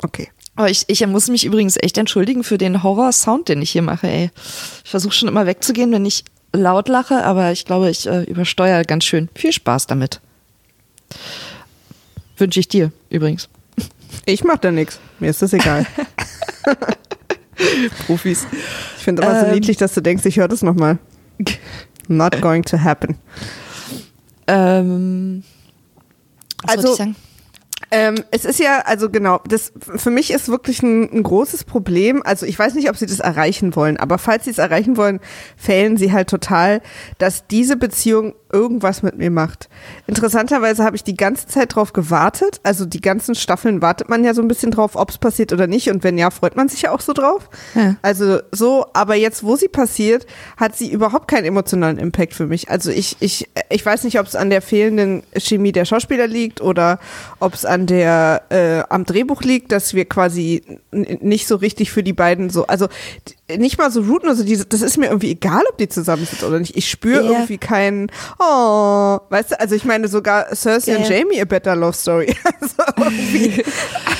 Okay. Oh, ich, ich muss mich übrigens echt entschuldigen für den Horror-Sound, den ich hier mache, ey. Ich versuche schon immer wegzugehen, wenn ich laut lache, aber ich glaube, ich äh, übersteuere ganz schön. Viel Spaß damit. Wünsche ich dir übrigens. Ich mach da nichts. Mir ist das egal. [LAUGHS] Profis. Ich finde aber so Ähm. niedlich, dass du denkst, ich höre das nochmal. Not [LAUGHS] going to happen. Ähm, was Also- wollte ich sagen? Ähm, es ist ja, also genau, das für mich ist wirklich ein, ein großes Problem. Also ich weiß nicht, ob sie das erreichen wollen, aber falls sie es erreichen wollen, fehlen sie halt total, dass diese Beziehung irgendwas mit mir macht. Interessanterweise habe ich die ganze Zeit drauf gewartet. Also die ganzen Staffeln wartet man ja so ein bisschen drauf, ob es passiert oder nicht. Und wenn ja, freut man sich ja auch so drauf. Ja. Also so, aber jetzt, wo sie passiert, hat sie überhaupt keinen emotionalen Impact für mich. Also ich, ich, ich weiß nicht, ob es an der fehlenden Chemie der Schauspieler liegt oder ob es an der äh, am Drehbuch liegt, dass wir quasi nicht so richtig für die beiden so, also nicht mal so routen, also diese, das ist mir irgendwie egal, ob die zusammen sind oder nicht. Ich spüre Ja. irgendwie keinen, oh, weißt du, also ich meine sogar Cersei Ja, und ja. Jamie a better love story. [LAUGHS] Also [LAUGHS]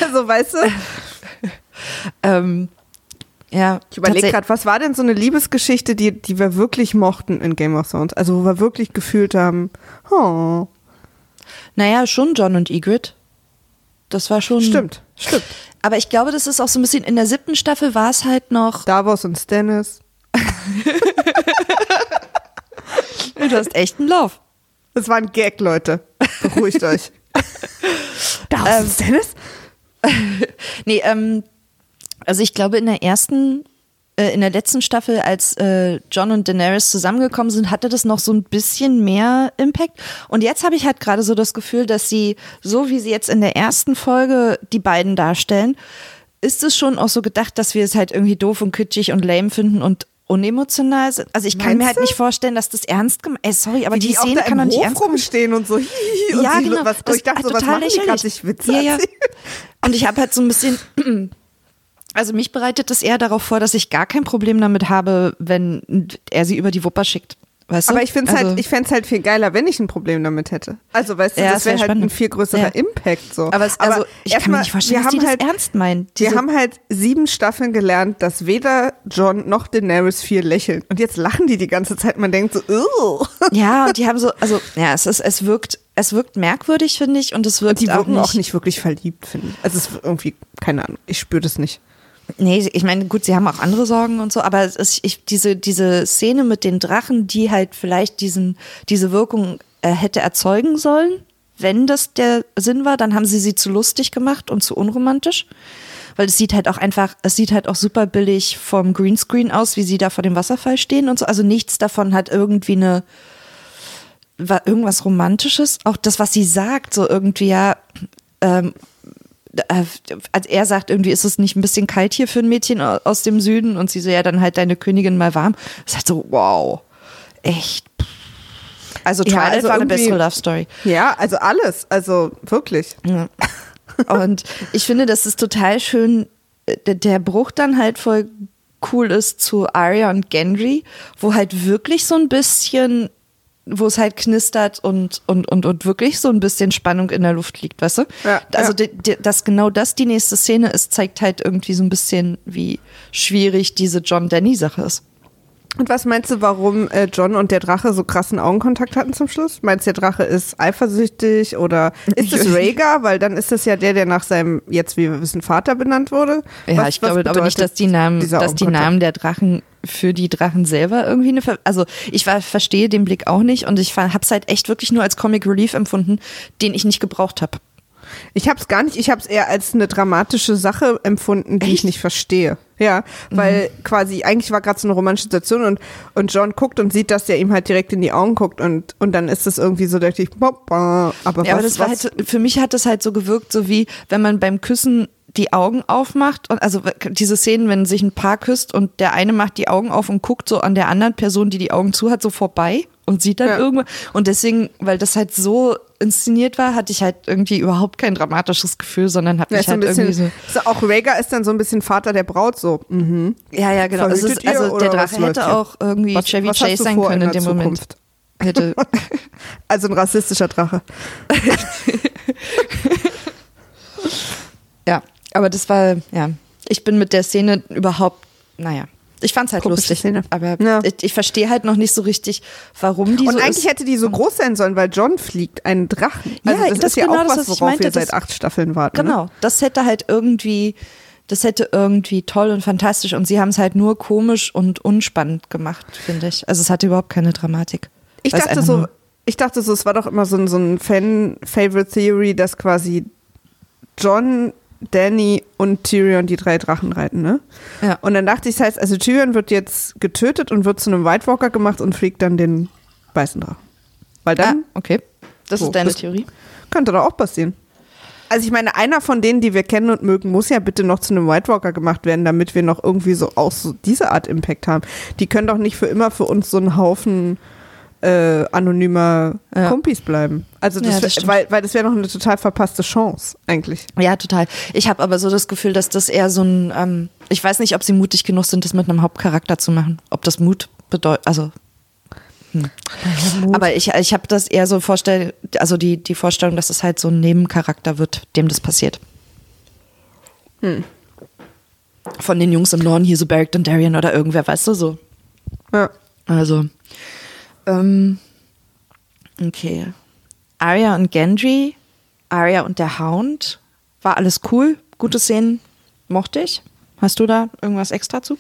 also weißt du, Ähm, ja, Ich überlege gerade, was war denn so eine Liebesgeschichte, die, die wir wirklich mochten in Game of Thrones? Also wo wir wirklich gefühlt haben, oh, Naja, schon John und Ygritte. Das war schon. stimmt, stimmt. Aber ich glaube, das ist auch so ein bisschen, in der siebten Staffel war es halt noch, Davos und Stannis. [LAUGHS] du hast echt einen Lauf. Das war ein Gag, Leute. Beruhigt [LAUGHS] euch. Davos Ähm, und Stannis? [LAUGHS] Nee, ähm, also ich glaube, in der ersten, äh, in der letzten Staffel, als äh, John und Daenerys zusammengekommen sind, hatte das noch so ein bisschen mehr Impact. Und jetzt habe ich halt gerade so das Gefühl, dass sie, so wie sie jetzt in der ersten Folge die beiden darstellen, ist es schon auch so gedacht, dass wir es halt irgendwie doof und kitschig und lame finden und unemotional sind. Also ich kann Meinst mir halt du? nicht vorstellen, dass das ernst gemacht Ey, sorry, aber Wie die, die Szene kann im nicht Hof ernst gemeint rumstehen und so. [LAUGHS] hihi, und ja, genau. Was, Das ich dachte, ist so, was total machen die gerade Witze Ja, ja. Und ich habe halt so ein bisschen, [CLEARS THROAT] [CLEARS THROAT] also mich bereitet das eher darauf vor, dass ich gar kein Problem damit habe, wenn er sie über die Wupper schickt. Weißt du? Aber ich finde es also, halt, ich fänd's halt viel geiler, wenn ich ein Problem damit hätte. Also, weißt du, Ja, das das wär wäre halt spannend. ein viel größerer Ja. Impact so. aber, es, also, ich kann mir erstmal, nicht vorstellen, wir dass die haben das halt, ernst meinen. Wir haben halt sieben Staffeln gelernt, dass weder John noch Daenerys viel lächeln. Und jetzt lachen die die ganze Zeit. Man denkt so, Ugh. ja, und die haben so, also ja, es ist, es wirkt, es wirkt merkwürdig, finde ich, und es wirkt Die auch wirken nicht, auch nicht wirklich verliebt, finde ich. Also es ist irgendwie, keine Ahnung, ich spüre das nicht. Nee, ich meine, gut, sie haben auch andere Sorgen und so, aber ist, ich, diese, diese Szene mit den Drachen, die halt vielleicht diesen, diese Wirkung äh, hätte erzeugen sollen, wenn das der Sinn war, dann haben sie sie zu lustig gemacht und zu unromantisch. Weil es sieht halt auch einfach, es sieht halt auch super billig vom Greenscreen aus, wie sie da vor dem Wasserfall stehen und so. Also nichts davon hat irgendwie eine, irgendwas Romantisches. Auch das, was sie sagt, so irgendwie, ja, ähm, äh, als er sagt, irgendwie ist es nicht ein bisschen kalt hier für ein Mädchen au- aus dem Süden und sie so, ja, dann halt deine Königin mal warm. Das ist halt so, wow, echt. Also Ja, Twilight also war eine bessere Love Story. Ja, also alles. Also wirklich. Ja. Und ich finde, das ist total schön, der Bruch dann halt voll cool ist zu Arya und Gendry, wo halt wirklich so ein bisschen, wo es halt knistert und, und, und, und wirklich so ein bisschen Spannung in der Luft liegt, weißt du? Ja, also, ja. die- die- dass genau das die nächste Szene ist, zeigt halt irgendwie so ein bisschen, wie schwierig diese John-Danny-Sache ist. Und was meinst du, warum äh, John und der Drache so krassen Augenkontakt hatten zum Schluss? Meinst du, der Drache ist eifersüchtig oder ist es [LAUGHS] Rhaegar? Weil dann ist das ja der, der nach seinem, jetzt wie wir wissen, Vater benannt wurde. Ja, Was- ich glaube aber nicht, dass die Namen, dass die? Namen der Drachen für die Drachen selber irgendwie eine, Ver also ich war, verstehe den Blick auch nicht und ich habe es halt echt wirklich nur als Comic Relief empfunden, den ich nicht gebraucht habe. Ich habe es gar nicht, ich habe es eher als eine dramatische Sache empfunden, die ich nicht verstehe. Ja, weil quasi eigentlich war gerade so eine romantische Situation und, und John guckt und sieht, dass der ihm halt direkt in die Augen guckt und, und dann ist es irgendwie so, dachte ich, aber Ja, was, aber das war was, halt, so- für mich hat das halt so gewirkt, so wie wenn man beim Küssen die Augen aufmacht und also diese Szenen, wenn sich ein Paar küsst und der eine macht die Augen auf und guckt so an der anderen Person, die die Augen zu hat, so vorbei und sieht dann Ja. irgendwann und deswegen, weil das halt so inszeniert war, hatte ich halt irgendwie überhaupt kein dramatisches Gefühl, sondern habe ja, mich ist so ein halt bisschen, irgendwie so auch Rhaegar ist dann so ein bisschen Vater der Braut, so, mhm. Ja, ja, genau. Es Verhütet ist, also der Drache hätte hier? auch irgendwie Was- Chevy was Chase sein können in der dem Moment. Zukunft? Hätte, [LAUGHS] Also ein rassistischer Drache. [LAUGHS] ja, aber das war, ja, ich bin mit der Szene überhaupt, naja, ich fand's halt Komische lustig, Szene. aber Ja. ich, ich verstehe halt noch nicht so richtig, warum die Und so eigentlich ist. hätte die so groß sein sollen, weil John fliegt einen Drachen. Ja, Also das, das ist ja genau auch das, was, worauf meinte, wir seit acht Staffeln warten. Ne? Genau, das hätte halt irgendwie, das hätte irgendwie toll und fantastisch und sie haben es halt nur komisch und unspannend gemacht, finde ich. Also es hatte überhaupt keine Dramatik. Ich es dachte so, ich dachte so, es war doch immer so ein, so ein Fan-Favorite-Theory, dass quasi John, Danny und Tyrion die drei Drachen reiten, ne? Ja. Und dann dachte ich, das heißt, also Tyrion wird jetzt getötet und wird zu einem White Walker gemacht und fliegt dann den weißen Drachen. Weil Ah, dann okay. Das So, ist deine das- Theorie. könnte doch auch passieren. Also ich meine, einer von denen, die wir kennen und mögen, muss ja bitte noch zu einem White Walker gemacht werden, damit wir noch irgendwie so auch so diese Art Impact haben. Die können doch nicht für immer für uns so ein Haufen äh, anonymer Ja. Kumpis bleiben. Also Ja, das, das wär- stimmt. weil, weil das wäre noch eine total verpasste Chance eigentlich. Ja, total. Ich habe aber so das Gefühl, dass das eher so ein, ähm, ich weiß nicht, ob sie mutig genug sind, das mit einem Hauptcharakter zu machen. Ob das Mut bedeutet, also. Hm. Aber ich, ich habe das eher so vorstell, also die, die Vorstellung, dass es halt so ein Nebencharakter wird, dem das passiert. Von den Jungs im Norden hier so Beric Dondarrion oder irgendwer, weißt du so. Ja. Also, ähm, okay. Arya und Gendry, Arya und der Hound, war alles cool, gute Szenen, mochte ich. Hast du da irgendwas extra zu?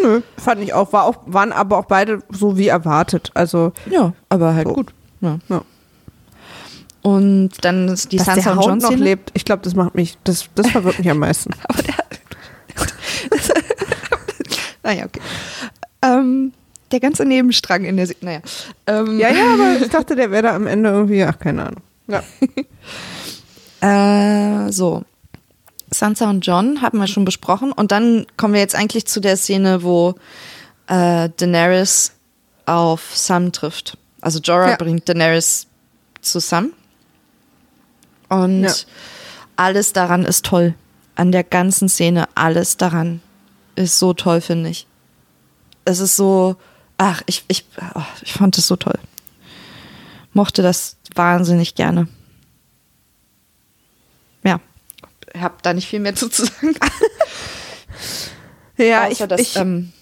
Nö, fand ich auch, war auch, waren aber auch beide so wie erwartet. Also Ja, aber halt So. gut. Ja. ja. Und dann ist die dass Sansa der und Jon Hound noch Szene. lebt, ich glaube, das macht mich, das, das verwirrt mich am meisten. [LAUGHS] Aber der. [LAUGHS] [LAUGHS] naja, okay. Ähm, der ganze Nebenstrang in der. Se naja. Ähm, Ja, ja, aber ich dachte, der wäre da am Ende irgendwie, ach, keine Ahnung. Ja. [LAUGHS] Äh, so. Sansa und John haben wir schon besprochen. Und dann kommen wir jetzt eigentlich zu der Szene, wo äh, Daenerys auf Sam trifft. Also Jorah Ja. bringt Daenerys zu Sam. Und Ja. alles daran ist toll. An der ganzen Szene, alles daran ist so toll, finde ich. Es ist so, ach, ich, ich, oh, ich fand es so toll. Mochte das wahnsinnig gerne. Ja, ich habe da nicht viel mehr zu sagen. [LAUGHS] Ja, Außer, ich, dass, ich, ähm,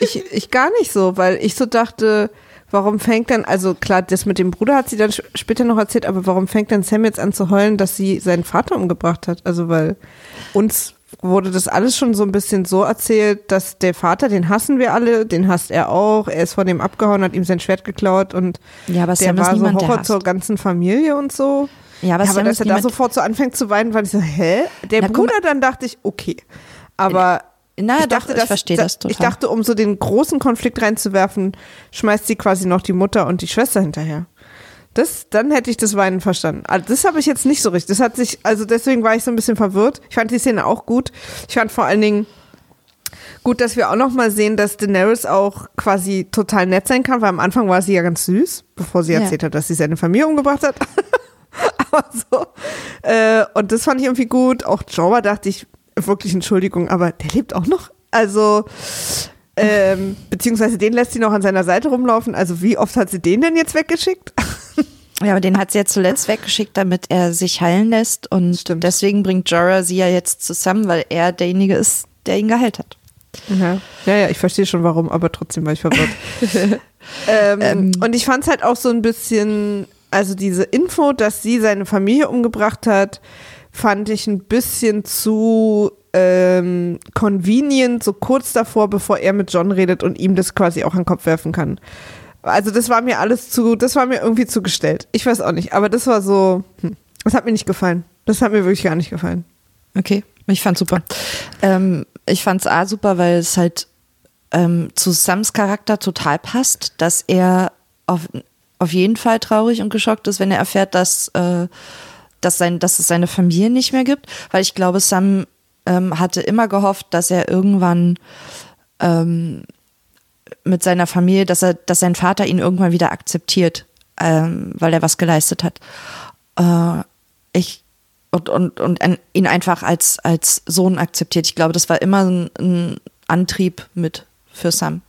ich, ich gar nicht so, weil ich so dachte, warum fängt dann, also klar, das mit dem Bruder hat sie dann später noch erzählt, aber warum fängt dann Sam jetzt an zu heulen, dass sie seinen Vater umgebracht hat? Also weil uns wurde das alles schon so ein bisschen so erzählt, dass der Vater, den hassen wir alle, den hasst er auch, er ist von dem abgehauen, hat ihm sein Schwert geklaut und Ja, aber der war so Horror zur ganzen Familie und so. Ja, aber ja, aber dass er da sofort so anfängt zu weinen, war ich so, hä? Der Na, Bruder, dann dachte ich, okay. Aber Na, ich doch, dachte, ich dass- verstehe da- das total. Ich dachte, um so den großen Konflikt reinzuwerfen, schmeißt sie quasi noch die Mutter und die Schwester hinterher. Das, dann hätte ich das Weinen verstanden. Also das habe ich jetzt nicht so richtig. Das hat sich, also deswegen war ich so ein bisschen verwirrt. Ich fand die Szene auch gut. Ich fand vor allen Dingen gut, dass wir auch noch mal sehen, dass Daenerys auch quasi total nett sein kann, weil am Anfang war sie ja ganz süß, bevor sie Ja. erzählt hat, dass sie seine Familie umgebracht hat. [LAUGHS] Aber so. Äh, und das fand ich irgendwie gut. Auch Jorah dachte ich, wirklich Entschuldigung, aber der lebt auch noch. Also, ähm, beziehungsweise den lässt sie noch an seiner Seite rumlaufen. Also wie oft hat sie den denn jetzt weggeschickt? [LAUGHS] Ja, aber den hat sie ja zuletzt weggeschickt, damit er sich heilen lässt. Und Stimmt. deswegen bringt Jorah sie ja jetzt zusammen, weil er derjenige ist, der ihn geheilt hat. Ja, ja, ja ich verstehe schon warum, aber trotzdem war ich verwirrt. [LAUGHS] ähm, und ich fand es halt auch so ein bisschen, also diese Info, dass sie seine Familie umgebracht hat, fand ich ein bisschen zu ähm, convenient, so kurz davor, bevor er mit John redet und ihm das quasi auch an den Kopf werfen kann. Also das war mir alles zu, das war mir irgendwie zugestellt. Ich weiß auch nicht, aber das war so, hm, das hat mir nicht gefallen. Das hat mir wirklich gar nicht gefallen. Okay, ich fand's super. Ähm, ich fand's A super, weil es halt ähm, zu Sams Charakter total passt, dass er auf, auf jeden Fall traurig und geschockt ist, wenn er erfährt, dass, äh, dass, sein, dass es seine Familie nicht mehr gibt. Weil ich glaube, Sam ähm, hatte immer gehofft, dass er irgendwann ähm, mit seiner Familie, dass er, dass sein Vater ihn irgendwann wieder akzeptiert, ähm, weil er was geleistet hat. Äh, ich und, und, und ihn einfach als, als Sohn akzeptiert. Ich glaube, das war immer ein, ein Antrieb mit für Sam.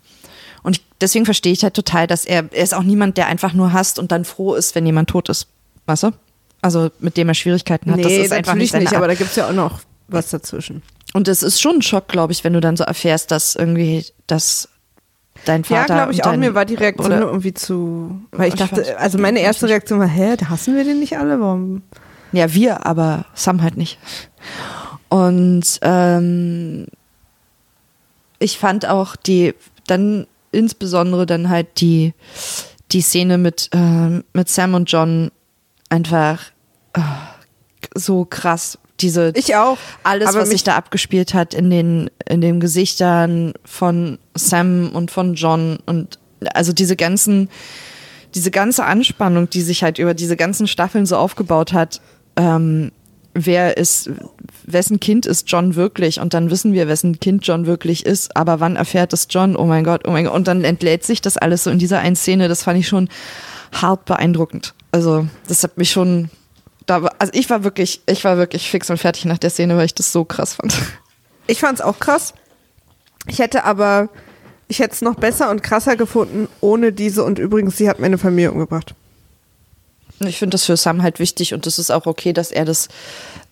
Und ich, deswegen verstehe ich halt total, dass er, er ist auch niemand, der einfach nur hasst und dann froh ist, wenn jemand tot ist. Weißt du? Also mit dem er Schwierigkeiten hat. das ist einfach nicht seine aber da gibt es ja auch noch was dazwischen. Und es ist schon ein Schock, glaube ich, wenn du dann so erfährst, dass irgendwie, dass dein Ja, Vater. glaube ich auch. Mir war die Reaktion oder- irgendwie zu. Weil ich Ich dachte, also meine erste Reaktion war, hä, da hassen wir den nicht alle? Warum? Ja, wir, aber Sam halt nicht. Und ähm, ich fand auch die, dann insbesondere dann halt die, die Szene mit, ähm, mit Sam und John einfach äh, so krass. Diese, Ich auch. alles, Aber was sich da abgespielt hat in den, in den Gesichtern von Sam und von John und also diese ganzen, diese ganze Anspannung, die sich halt über diese ganzen Staffeln so aufgebaut hat, ähm, wer ist, wessen Kind ist John wirklich? Und dann wissen wir, wessen Kind John wirklich ist. Aber wann erfährt es John? Oh mein Gott, oh mein Gott. Und dann entlädt sich das alles so in dieser einen Szene. Das fand ich schon hart beeindruckend. Also, das hat mich schon, da war, also ich war wirklich, ich war wirklich fix und fertig nach der Szene, weil ich das so krass fand. Ich fand es auch krass. Ich hätte aber, ich hätte es noch besser und krasser gefunden, ohne diese und übrigens, sie hat meine Familie umgebracht. Ich finde das für Sam halt wichtig und das ist auch okay, dass er das.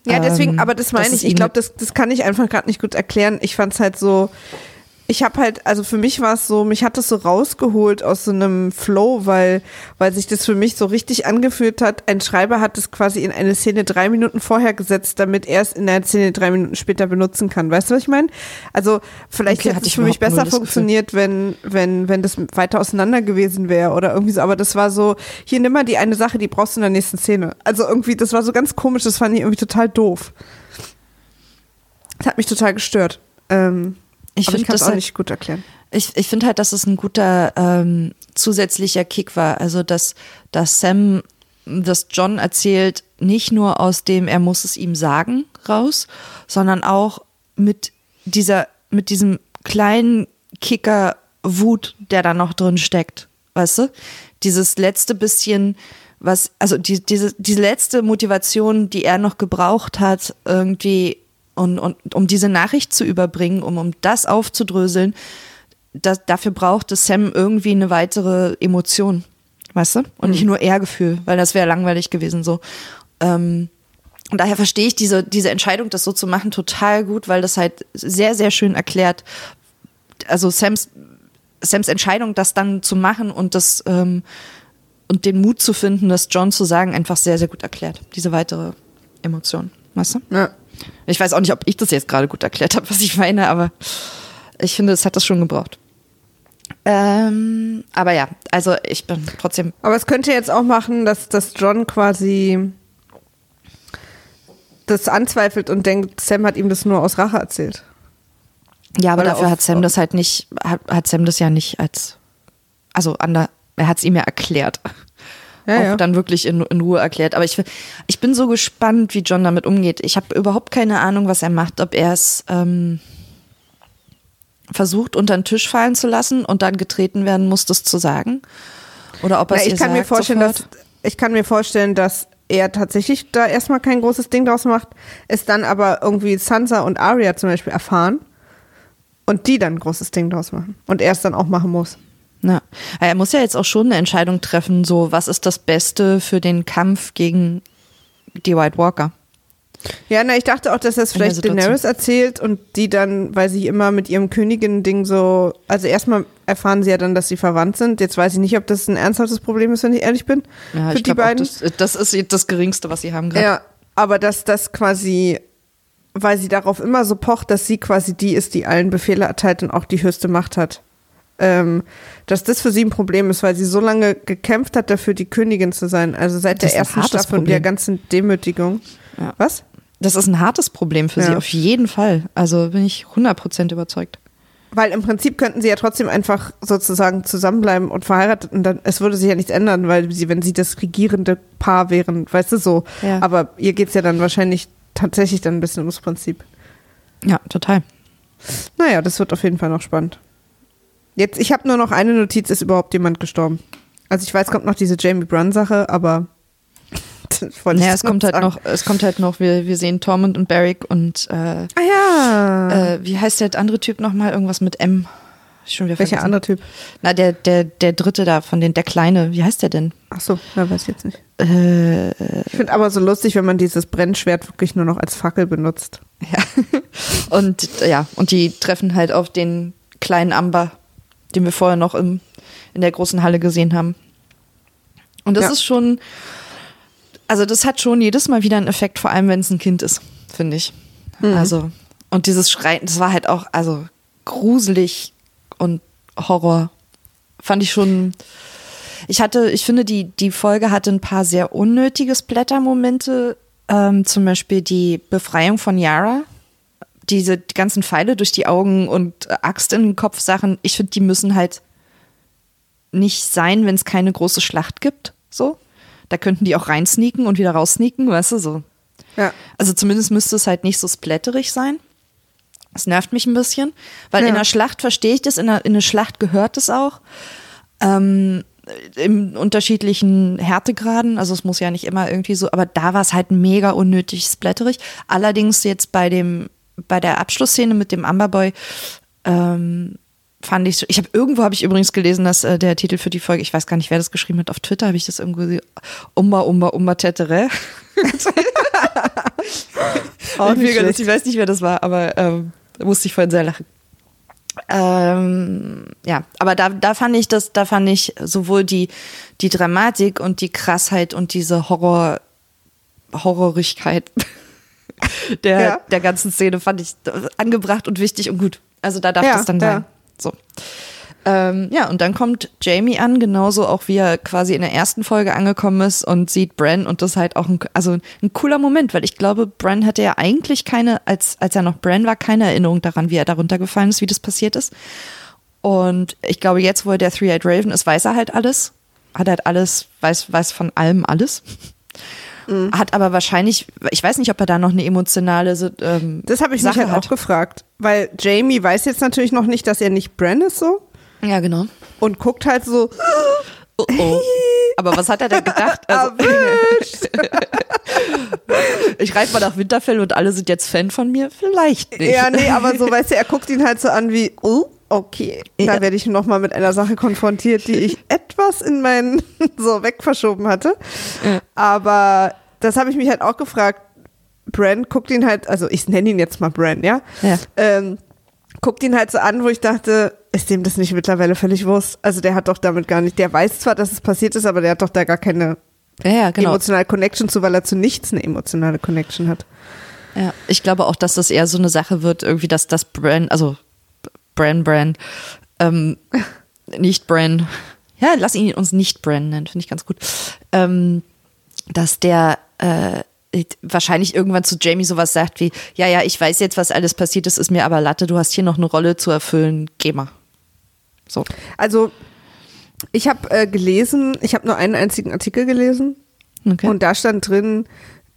Ja, deswegen, ähm, aber das meine es ich. Ich glaube, das, das kann ich einfach gerade nicht gut erklären. Ich fand es halt so. Ich habe halt, also für mich war es so, mich hat es so rausgeholt aus so einem Flow, weil, weil sich das für mich so richtig angefühlt hat. Ein Schreiber hat es quasi in eine Szene drei Minuten vorher gesetzt, damit er es in der Szene drei Minuten später benutzen kann. Weißt du, was ich meine? Also vielleicht Okay, hätte es für mich besser das Gefühl. funktioniert, wenn, wenn, wenn das weiter auseinander gewesen wäre oder irgendwie so. Aber das war so, hier nimm mal die eine Sache, die brauchst du in der nächsten Szene. Also irgendwie, das war so ganz komisch, das fand ich irgendwie total doof. Das hat mich total gestört. Ähm, Ich kann es auch halt- nicht gut erklären. Ich, ich finde halt, dass es ein guter ähm, zusätzlicher Kick war. Also, dass, dass Sam das John erzählt, nicht nur aus dem, er muss es ihm sagen, raus, sondern auch mit dieser, mit diesem kleinen Kicker Wut, der da noch drin steckt. Weißt du? Dieses letzte bisschen, was, also die, diese, diese letzte Motivation, die er noch gebraucht hat, irgendwie, und, und um diese Nachricht zu überbringen, um, um das aufzudröseln, das, dafür brauchte Sam irgendwie eine weitere Emotion, weißt du? Und nicht nur Ehrgefühl, weil das wäre langweilig gewesen so. Ähm, und daher verstehe ich diese, diese Entscheidung, das so zu machen, total gut, weil das halt sehr, sehr schön erklärt. Also Sams, Sams Entscheidung, das dann zu machen und das ähm, und den Mut zu finden, das John zu sagen, einfach sehr, sehr gut erklärt. Diese weitere Emotion, weißt du? Ja. Ich weiß auch nicht, ob ich das jetzt gerade gut erklärt habe, was ich meine, aber ich finde, es hat das schon gebraucht. Ähm, aber ja, also ich bin trotzdem. Aber es könnte jetzt auch machen, dass, dass John quasi das anzweifelt und denkt, Sam hat ihm das nur aus Rache erzählt. Ja, aber Weil dafür hat Sam das halt nicht, hat, hat Sam das ja nicht als, also ander, er hat es ihm ja erklärt. Ja, auch ja. dann wirklich in, in Ruhe erklärt. Aber ich, ich bin so gespannt, wie John damit umgeht. Ich habe überhaupt keine Ahnung, was er macht. Ob er es ähm, versucht, unter den Tisch fallen zu lassen und dann getreten werden muss, das zu sagen. Oder ob er es ich kann mir sagt vorstellen, sofort. dass ich kann mir vorstellen, dass er tatsächlich da erstmal kein großes Ding draus macht, es dann aber irgendwie Sansa und Arya zum Beispiel erfahren und die dann ein großes Ding draus machen und er es dann auch machen muss. Ja. Er muss ja jetzt auch schon eine Entscheidung treffen, so was ist das Beste für den Kampf gegen die White Walker. Ja, na, ich dachte auch, dass das vielleicht. Daenerys erzählt und die dann, weil sie immer mit ihrem Königin-Ding so, also erstmal erfahren sie ja dann, dass sie verwandt sind. Jetzt weiß ich nicht, ob das ein ernsthaftes Problem ist, wenn ich ehrlich bin. Ja, für ich die glaube auch, beiden. das, das ist das Geringste, was sie haben gerade. Ja, aber dass das quasi, weil sie darauf immer so pocht, dass sie quasi die ist, die allen Befehle erteilt und auch die höchste Macht hat. Ähm, dass das für sie ein Problem ist, weil sie so lange gekämpft hat, dafür die Königin zu sein. Also seit Das der ersten Staffel und der Problem. ganzen Demütigung. Ja. Was? Das ist ein hartes Problem für sie, Ja. auf jeden Fall. Also bin ich 100% überzeugt. Weil im Prinzip könnten sie ja trotzdem einfach sozusagen zusammenbleiben und verheiratet und dann, es würde sich ja nichts ändern, weil sie, wenn sie das regierende Paar wären, weißt du so. Ja. Aber ihr geht's ja dann wahrscheinlich tatsächlich dann ein bisschen ums Prinzip. Ja, total. Naja, das wird auf jeden Fall noch spannend. Jetzt, ich habe nur noch eine Notiz, ist überhaupt jemand gestorben? Also ich weiß, kommt noch diese Jamie Brunn-Sache, aber [LAUGHS] das wollte ich Ja, es kommt halt sagen. noch, es kommt halt noch, wir, wir sehen Tormund und Barrick und äh, Ah ja. äh, wie heißt der andere Typ nochmal? Irgendwas mit M. Schon wieder Welcher vergessen. andere Typ? Na, der, der, der dritte da von den, der Kleine, wie heißt der denn? Ach so, na, weiß ich jetzt nicht. Äh, Ich finde aber so lustig, wenn man dieses Brennschwert wirklich nur noch als Fackel benutzt. ja. [LAUGHS] Und ja, und die treffen halt auf den kleinen Amber, den wir vorher noch im, in der großen Halle gesehen haben. Und das Ja. ist schon, also das hat schon jedes Mal wieder einen Effekt, vor allem wenn es ein Kind ist, finde ich. Also, und dieses Schreien, das war halt auch, also gruselig und Horror. Fand ich schon. Ich hatte, ich finde, die, die Folge hatte ein paar sehr unnötige Splatter-Momente. Ähm, zum Beispiel die Befreiung von Yara. Diese die ganzen Pfeile durch die Augen und äh, Axt in den Kopf Sachen. Ich finde, die müssen halt nicht sein, wenn es keine große Schlacht gibt. So. Da könnten die auch reinsneaken und wieder raussneaken, weißt du, so. Ja. Also zumindest müsste es halt nicht so splatterig sein. Das nervt mich ein bisschen, weil Ja. in einer Schlacht verstehe ich das, in einer, in eine Schlacht gehört es auch. Ähm, Im unterschiedlichen Härtegraden, also es muss ja nicht immer irgendwie so, aber da war es halt mega unnötig splatterig. Allerdings jetzt bei dem, bei der Abschlussszene mit dem Amberboy, ähm, fand ich so, ich habe irgendwo habe ich übrigens gelesen, dass äh, der Titel für die Folge, ich weiß gar nicht, wer das geschrieben hat, auf Twitter habe ich das irgendwo gesehen, Umba Umba Umba Tetere. Schlecht. ich weiß nicht, wer das war, aber ähm, musste ich vorhin sehr lachen. Ähm, ja, aber da, da fand ich das, da fand ich sowohl die, die Dramatik und die Krassheit und diese Horror, Horrorigkeit [LAUGHS] [LAUGHS] der, Ja. der ganzen Szene fand ich angebracht und wichtig und gut. Also da darf Ja, das dann ja. sein. So. Ähm, ja, und dann kommt Jamie an, genauso auch wie er quasi in der ersten Folge angekommen ist und sieht Bran und das ist halt auch ein, also ein cooler Moment, weil ich glaube, Bran hatte ja eigentlich keine, als, als er noch Bran war, keine Erinnerung daran, wie er darunter gefallen ist, wie das passiert ist. Und ich glaube, jetzt, wo er der Three-Eyed Raven ist, weiß er halt alles. Hat halt alles, weiß, weiß von allem alles. [LAUGHS] Mhm. Hat aber wahrscheinlich, ich weiß nicht, ob er da noch eine emotionale ähm, Das habe ich mich Sache halt hat. auch gefragt. Weil Jamie weiß jetzt natürlich noch nicht, dass er nicht Bran ist so. Ja, genau. Und guckt halt so, Oh, oh. Aber was hat er denn gedacht? Also, [LAUGHS] [LAUGHS] ich reite mal nach Winterfell und alle sind jetzt Fan von mir? Vielleicht nicht. ja, nee, aber so, weißt du, er guckt ihn halt so an wie, oh, okay. Da werde ich nochmal mit einer Sache konfrontiert, die ich [LAUGHS] etwas in meinen [LAUGHS] so wegverschoben hatte. Aber das habe ich mich halt auch gefragt. Bran guckt ihn halt, also ich nenne ihn jetzt mal Bran, ja? Ja. Ähm, guckt ihn halt so an, wo ich dachte, ist dem das nicht mittlerweile völlig wurscht? Also der hat doch damit gar nicht, der weiß zwar, dass es passiert ist, aber der hat doch da gar keine Ja, ja, genau. emotionale Connection zu, weil er zu nichts eine emotionale Connection hat. Ja, ich glaube auch, dass das eher so eine Sache wird, irgendwie, dass das Bran, also Bran Bran, ähm, [LAUGHS] nicht Bran, ja, lass ihn uns nicht Bran nennen, finde ich ganz gut, ähm, dass der äh, wahrscheinlich irgendwann zu Jamie sowas sagt wie, ja, ja, ich weiß jetzt, was alles passiert ist, ist mir aber Latte, du hast hier noch eine Rolle zu erfüllen, geh mal. So. Also ich habe äh, gelesen, ich habe nur einen einzigen Artikel gelesen Okay. und da stand drin,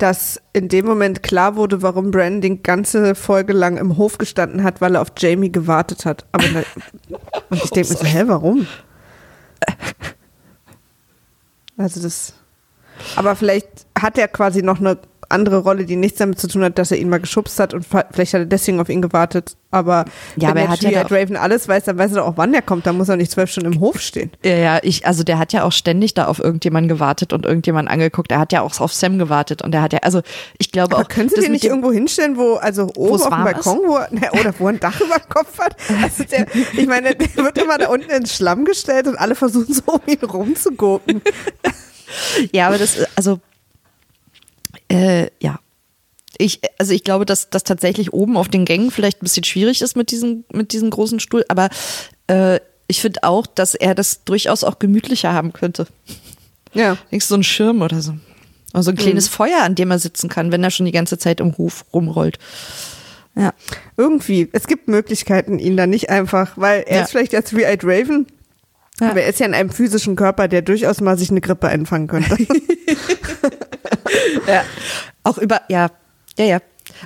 dass in dem Moment klar wurde, warum Bran die ganze Folge lang im Hof gestanden hat, weil er auf Jamie gewartet hat. Aber na, und ich denke mir so, hä, warum? Also das Aber vielleicht hat er quasi noch eine andere Rolle, die nichts damit zu tun hat, dass er ihn mal geschubst hat und vielleicht hat er deswegen auf ihn gewartet. Aber Ja, wenn aber er hat ja Juliet da- Raven alles weiß, dann weiß er doch auch, wann er kommt. Dann muss er nicht zwölf Stunden im Hof stehen. Ja, ja, ich, also der hat ja auch ständig da auf irgendjemanden gewartet und irgendjemanden angeguckt. Er hat ja auch auf Sam gewartet und er hat ja, also ich glaube Aber auch. können Sie den nicht irgendwo hinstellen, wo, also oben auf dem Balkon, wo, ne, oder wo ein Dach über dem Kopf hat? Also der, ich meine, der wird immer da unten ins Schlamm gestellt und alle versuchen so um ihn rumzugucken. Ja, aber das, also, äh, ja. Ich, also ich glaube, dass das tatsächlich oben auf den Gängen vielleicht ein bisschen schwierig ist mit diesem, mit diesem großen Stuhl, aber äh, ich finde auch, dass er das durchaus auch gemütlicher haben könnte. Ja. Denkst du, so ein Schirm oder so. Oder so ein kleines Feuer, an dem er sitzen kann, wenn er schon die ganze Zeit im Hof rumrollt. Ja. Irgendwie. Es gibt Möglichkeiten, ihn da nicht einfach, weil er Ja. ist vielleicht als Three-Eyed Raven, Ja. aber er ist ja in einem physischen Körper, der durchaus mal sich eine Grippe einfangen könnte. [LAUGHS] [LAUGHS] Ja. Auch über, ja, ja, ja.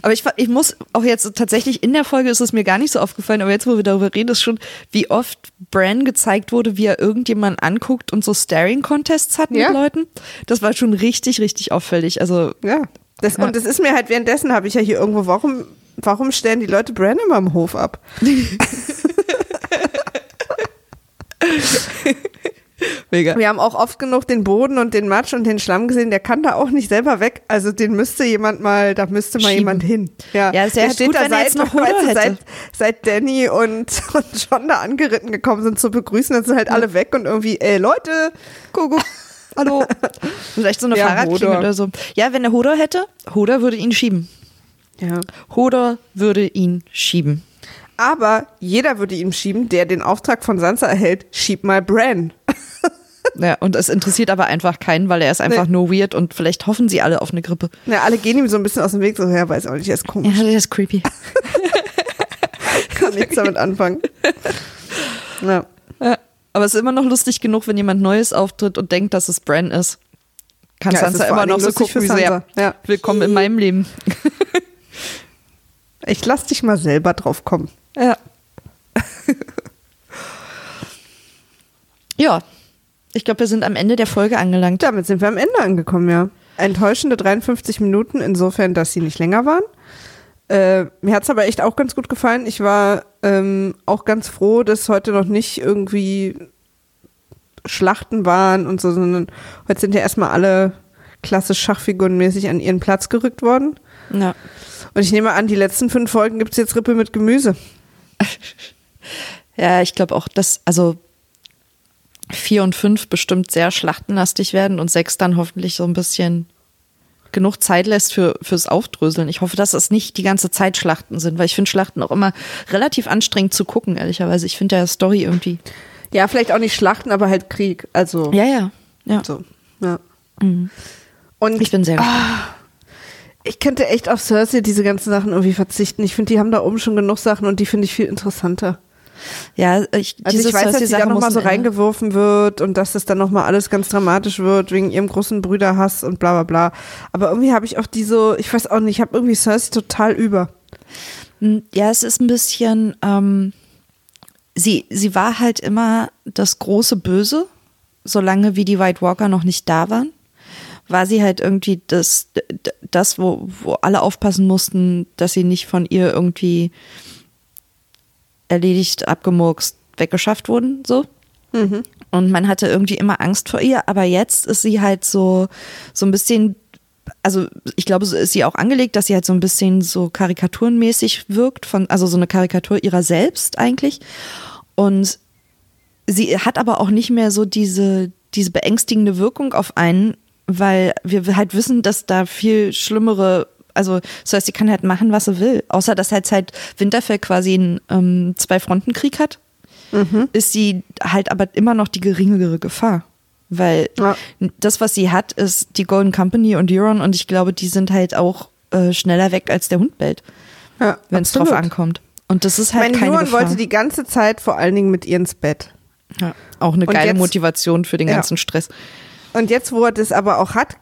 Aber ich, ich muss auch jetzt tatsächlich in der Folge ist es mir gar nicht so aufgefallen, aber jetzt, wo wir darüber reden, ist schon, wie oft Bran gezeigt wurde, wie er irgendjemanden anguckt und so Staring-Contests hat Ja. mit Leuten. Das war schon richtig, richtig auffällig. Also, ja. Das, Ja. Und das ist mir halt währenddessen, habe ich ja hier irgendwo, warum, warum stellen die Leute Bran immer im Hof ab? [LAUGHS] [LAUGHS] mega. Wir haben auch oft genug den Boden und den Matsch und den Schlamm gesehen, der kann da auch nicht selber weg. Also den müsste jemand mal, da müsste mal Schieben. jemand hin. Ja, Ja, es wäre halt gut, wenn er jetzt noch weißt seit, seit Danny und, [LAUGHS] und John da angeritten gekommen sind zu begrüßen, dann sind halt alle weg und irgendwie, ey Leute, Kuckuck. [LAUGHS] Hallo. Vielleicht so eine Ja, Fahrradklinge oder so. Ja, wenn er Hodor hätte, Hodor würde ihn schieben. Ja. Hodor würde ihn schieben. Aber jeder würde ihm schieben, der den Auftrag von Sansa erhält, schieb mal Bran. Ja, und es interessiert aber einfach keinen, weil er ist einfach Nee. nur weird und vielleicht hoffen sie alle auf eine Grippe. Ja, alle gehen ihm so ein bisschen aus dem Weg, so, ja, weiß auch nicht, er ist komisch, Ja, das ist creepy. kann nichts damit anfangen. [LAUGHS] Ja. Ja. Aber es ist immer noch lustig genug, wenn jemand Neues auftritt und denkt, dass es Bran ist. Kann Ja, es Sansa immer noch so gucken, wie so. Ja. willkommen in meinem Leben. [LAUGHS] Ich lass dich mal selber drauf kommen. Ja. ja. Ich glaube, wir sind am Ende der Folge angelangt. Damit sind wir am Ende angekommen, ja. Enttäuschende 53 Minuten, insofern, dass sie nicht länger waren. Äh, mir hat's aber echt auch ganz gut gefallen. Ich war ähm, auch ganz froh, dass heute noch nicht irgendwie Schlachten waren und so, sondern heute sind ja erstmal alle klassisch Schachfigurenmäßig an ihren Platz gerückt worden. Ja. Und ich nehme an, die letzten fünf Folgen gibt's jetzt Rippe mit Gemüse. [LAUGHS] Ja, ich glaube auch, dass, also vier und fünf bestimmt sehr schlachtenlastig werden und sechs dann hoffentlich so ein bisschen genug Zeit lässt für, fürs Aufdröseln. Ich hoffe, dass es nicht die ganze Zeit Schlachten sind, weil ich finde Schlachten auch immer relativ anstrengend zu gucken, ehrlicherweise. Ich finde ja Story irgendwie. Ja, vielleicht auch nicht Schlachten, aber halt Krieg. Also Ja, ja. Ja. so. Ja. Und Ich bin sehr gespannt. Ich könnte echt auf Cersei diese ganzen Sachen irgendwie verzichten. Ich finde, die haben da oben schon genug Sachen und die finde ich viel interessanter. Ja, ich, Also diese ich weiß, dass sie da nochmal so reingeworfen wird und dass das dann nochmal alles ganz dramatisch wird wegen ihrem großen Brüderhass und bla bla bla. Aber irgendwie habe ich auch die so, ich weiß auch nicht, ich habe irgendwie Cersei total über. Ja, es ist ein bisschen, ähm, sie, sie war halt immer das große Böse, solange wie die White Walker noch nicht da waren. War sie halt irgendwie das, das wo, wo alle aufpassen mussten, dass sie nicht von ihr irgendwie erledigt, abgemurkst, weggeschafft wurden, so. Und man hatte irgendwie immer Angst vor ihr, aber jetzt ist sie halt so, so ein bisschen, also ich glaube, so ist sie auch angelegt, dass sie halt so ein bisschen so karikaturenmäßig wirkt, von, also so eine Karikatur ihrer selbst eigentlich. Und sie hat aber auch nicht mehr so diese, diese beängstigende Wirkung auf einen, weil wir halt wissen, dass da viel schlimmere, also das heißt, sie kann halt machen, was sie will. Außer dass halt halt Winterfell quasi einen ähm, Zwei-Fronten-Krieg hat, ist sie halt aber immer noch die geringere Gefahr. Weil Ja. das, was sie hat, ist die Golden Company und Euron und ich glaube, die sind halt auch äh, schneller weg, als der Hund bellt, Ja, wenn es drauf ankommt. Und das ist halt Mein keine Gefahr. wollte die ganze Zeit vor allen Dingen mit ihr ins Bett. ja, auch eine Und geile jetzt- Motivation für den ganzen Stress. Und jetzt, wo er das aber auch hat,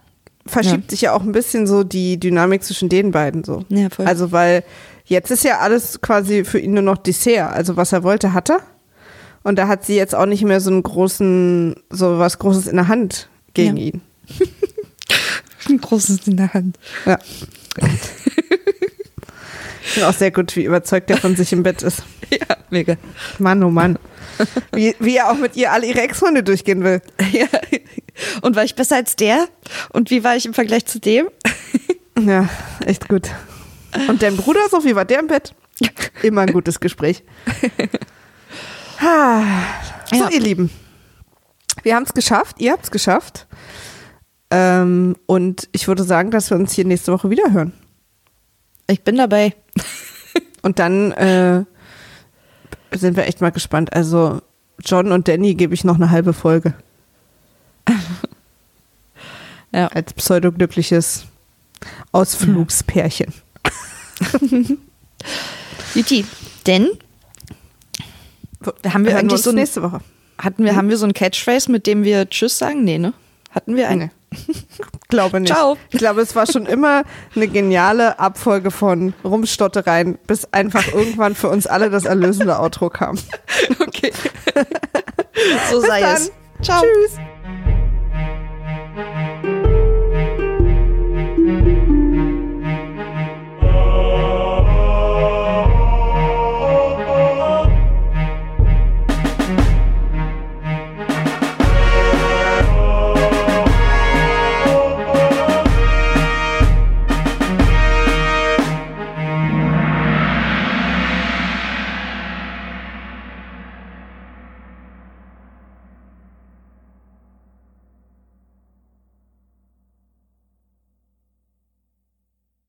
verschiebt sich ja auch ein bisschen so die Dynamik zwischen den beiden so. Ja, voll. Also, weil jetzt ist ja alles quasi für ihn nur noch Dessert. Also, was er wollte, hat er. Und da hat sie jetzt auch nicht mehr so einen großen, so was Großes in der Hand gegen Ja. ihn. [LAUGHS] ein großes in der Hand. Ja. Ich bin auch sehr gut, wie überzeugt er von sich im Bett ist. [LAUGHS] Ja, mega. Mann, oh Mann. Wie, wie er auch mit ihr alle ihre Ex-Freunde durchgehen will. Ja. Und war ich besser als der? Und wie war ich im Vergleich zu dem? [LAUGHS] Ja, echt gut. Und dein Bruder, so wie war der im Bett? [LAUGHS] Immer ein gutes Gespräch. [LAUGHS] So, Ja. ihr Lieben. Wir haben es geschafft. Ihr habt es geschafft. Ähm, und ich würde sagen, dass wir uns hier nächste Woche wieder hören. Ich bin dabei. Und dann äh, sind wir echt mal gespannt. Also John und Danny gebe ich noch eine halbe Folge. Ja. Als pseudoglückliches Ausflugspärchen. [LAUGHS] Juti. Denn haben wir Hören eigentlich uns so ein, nächste Woche. hatten wir, haben wir so ein Catchphrase, mit dem wir Tschüss sagen? Nee, ne? Hatten wir einen? Nee. Glaube nicht. Ciao. Ich glaube, es war schon immer eine geniale Abfolge von Rumstottereien, bis einfach irgendwann für uns alle das erlösende Outro kam. [LAUGHS] Okay. [LAUGHS] so sei es. Ciao. Tschüss.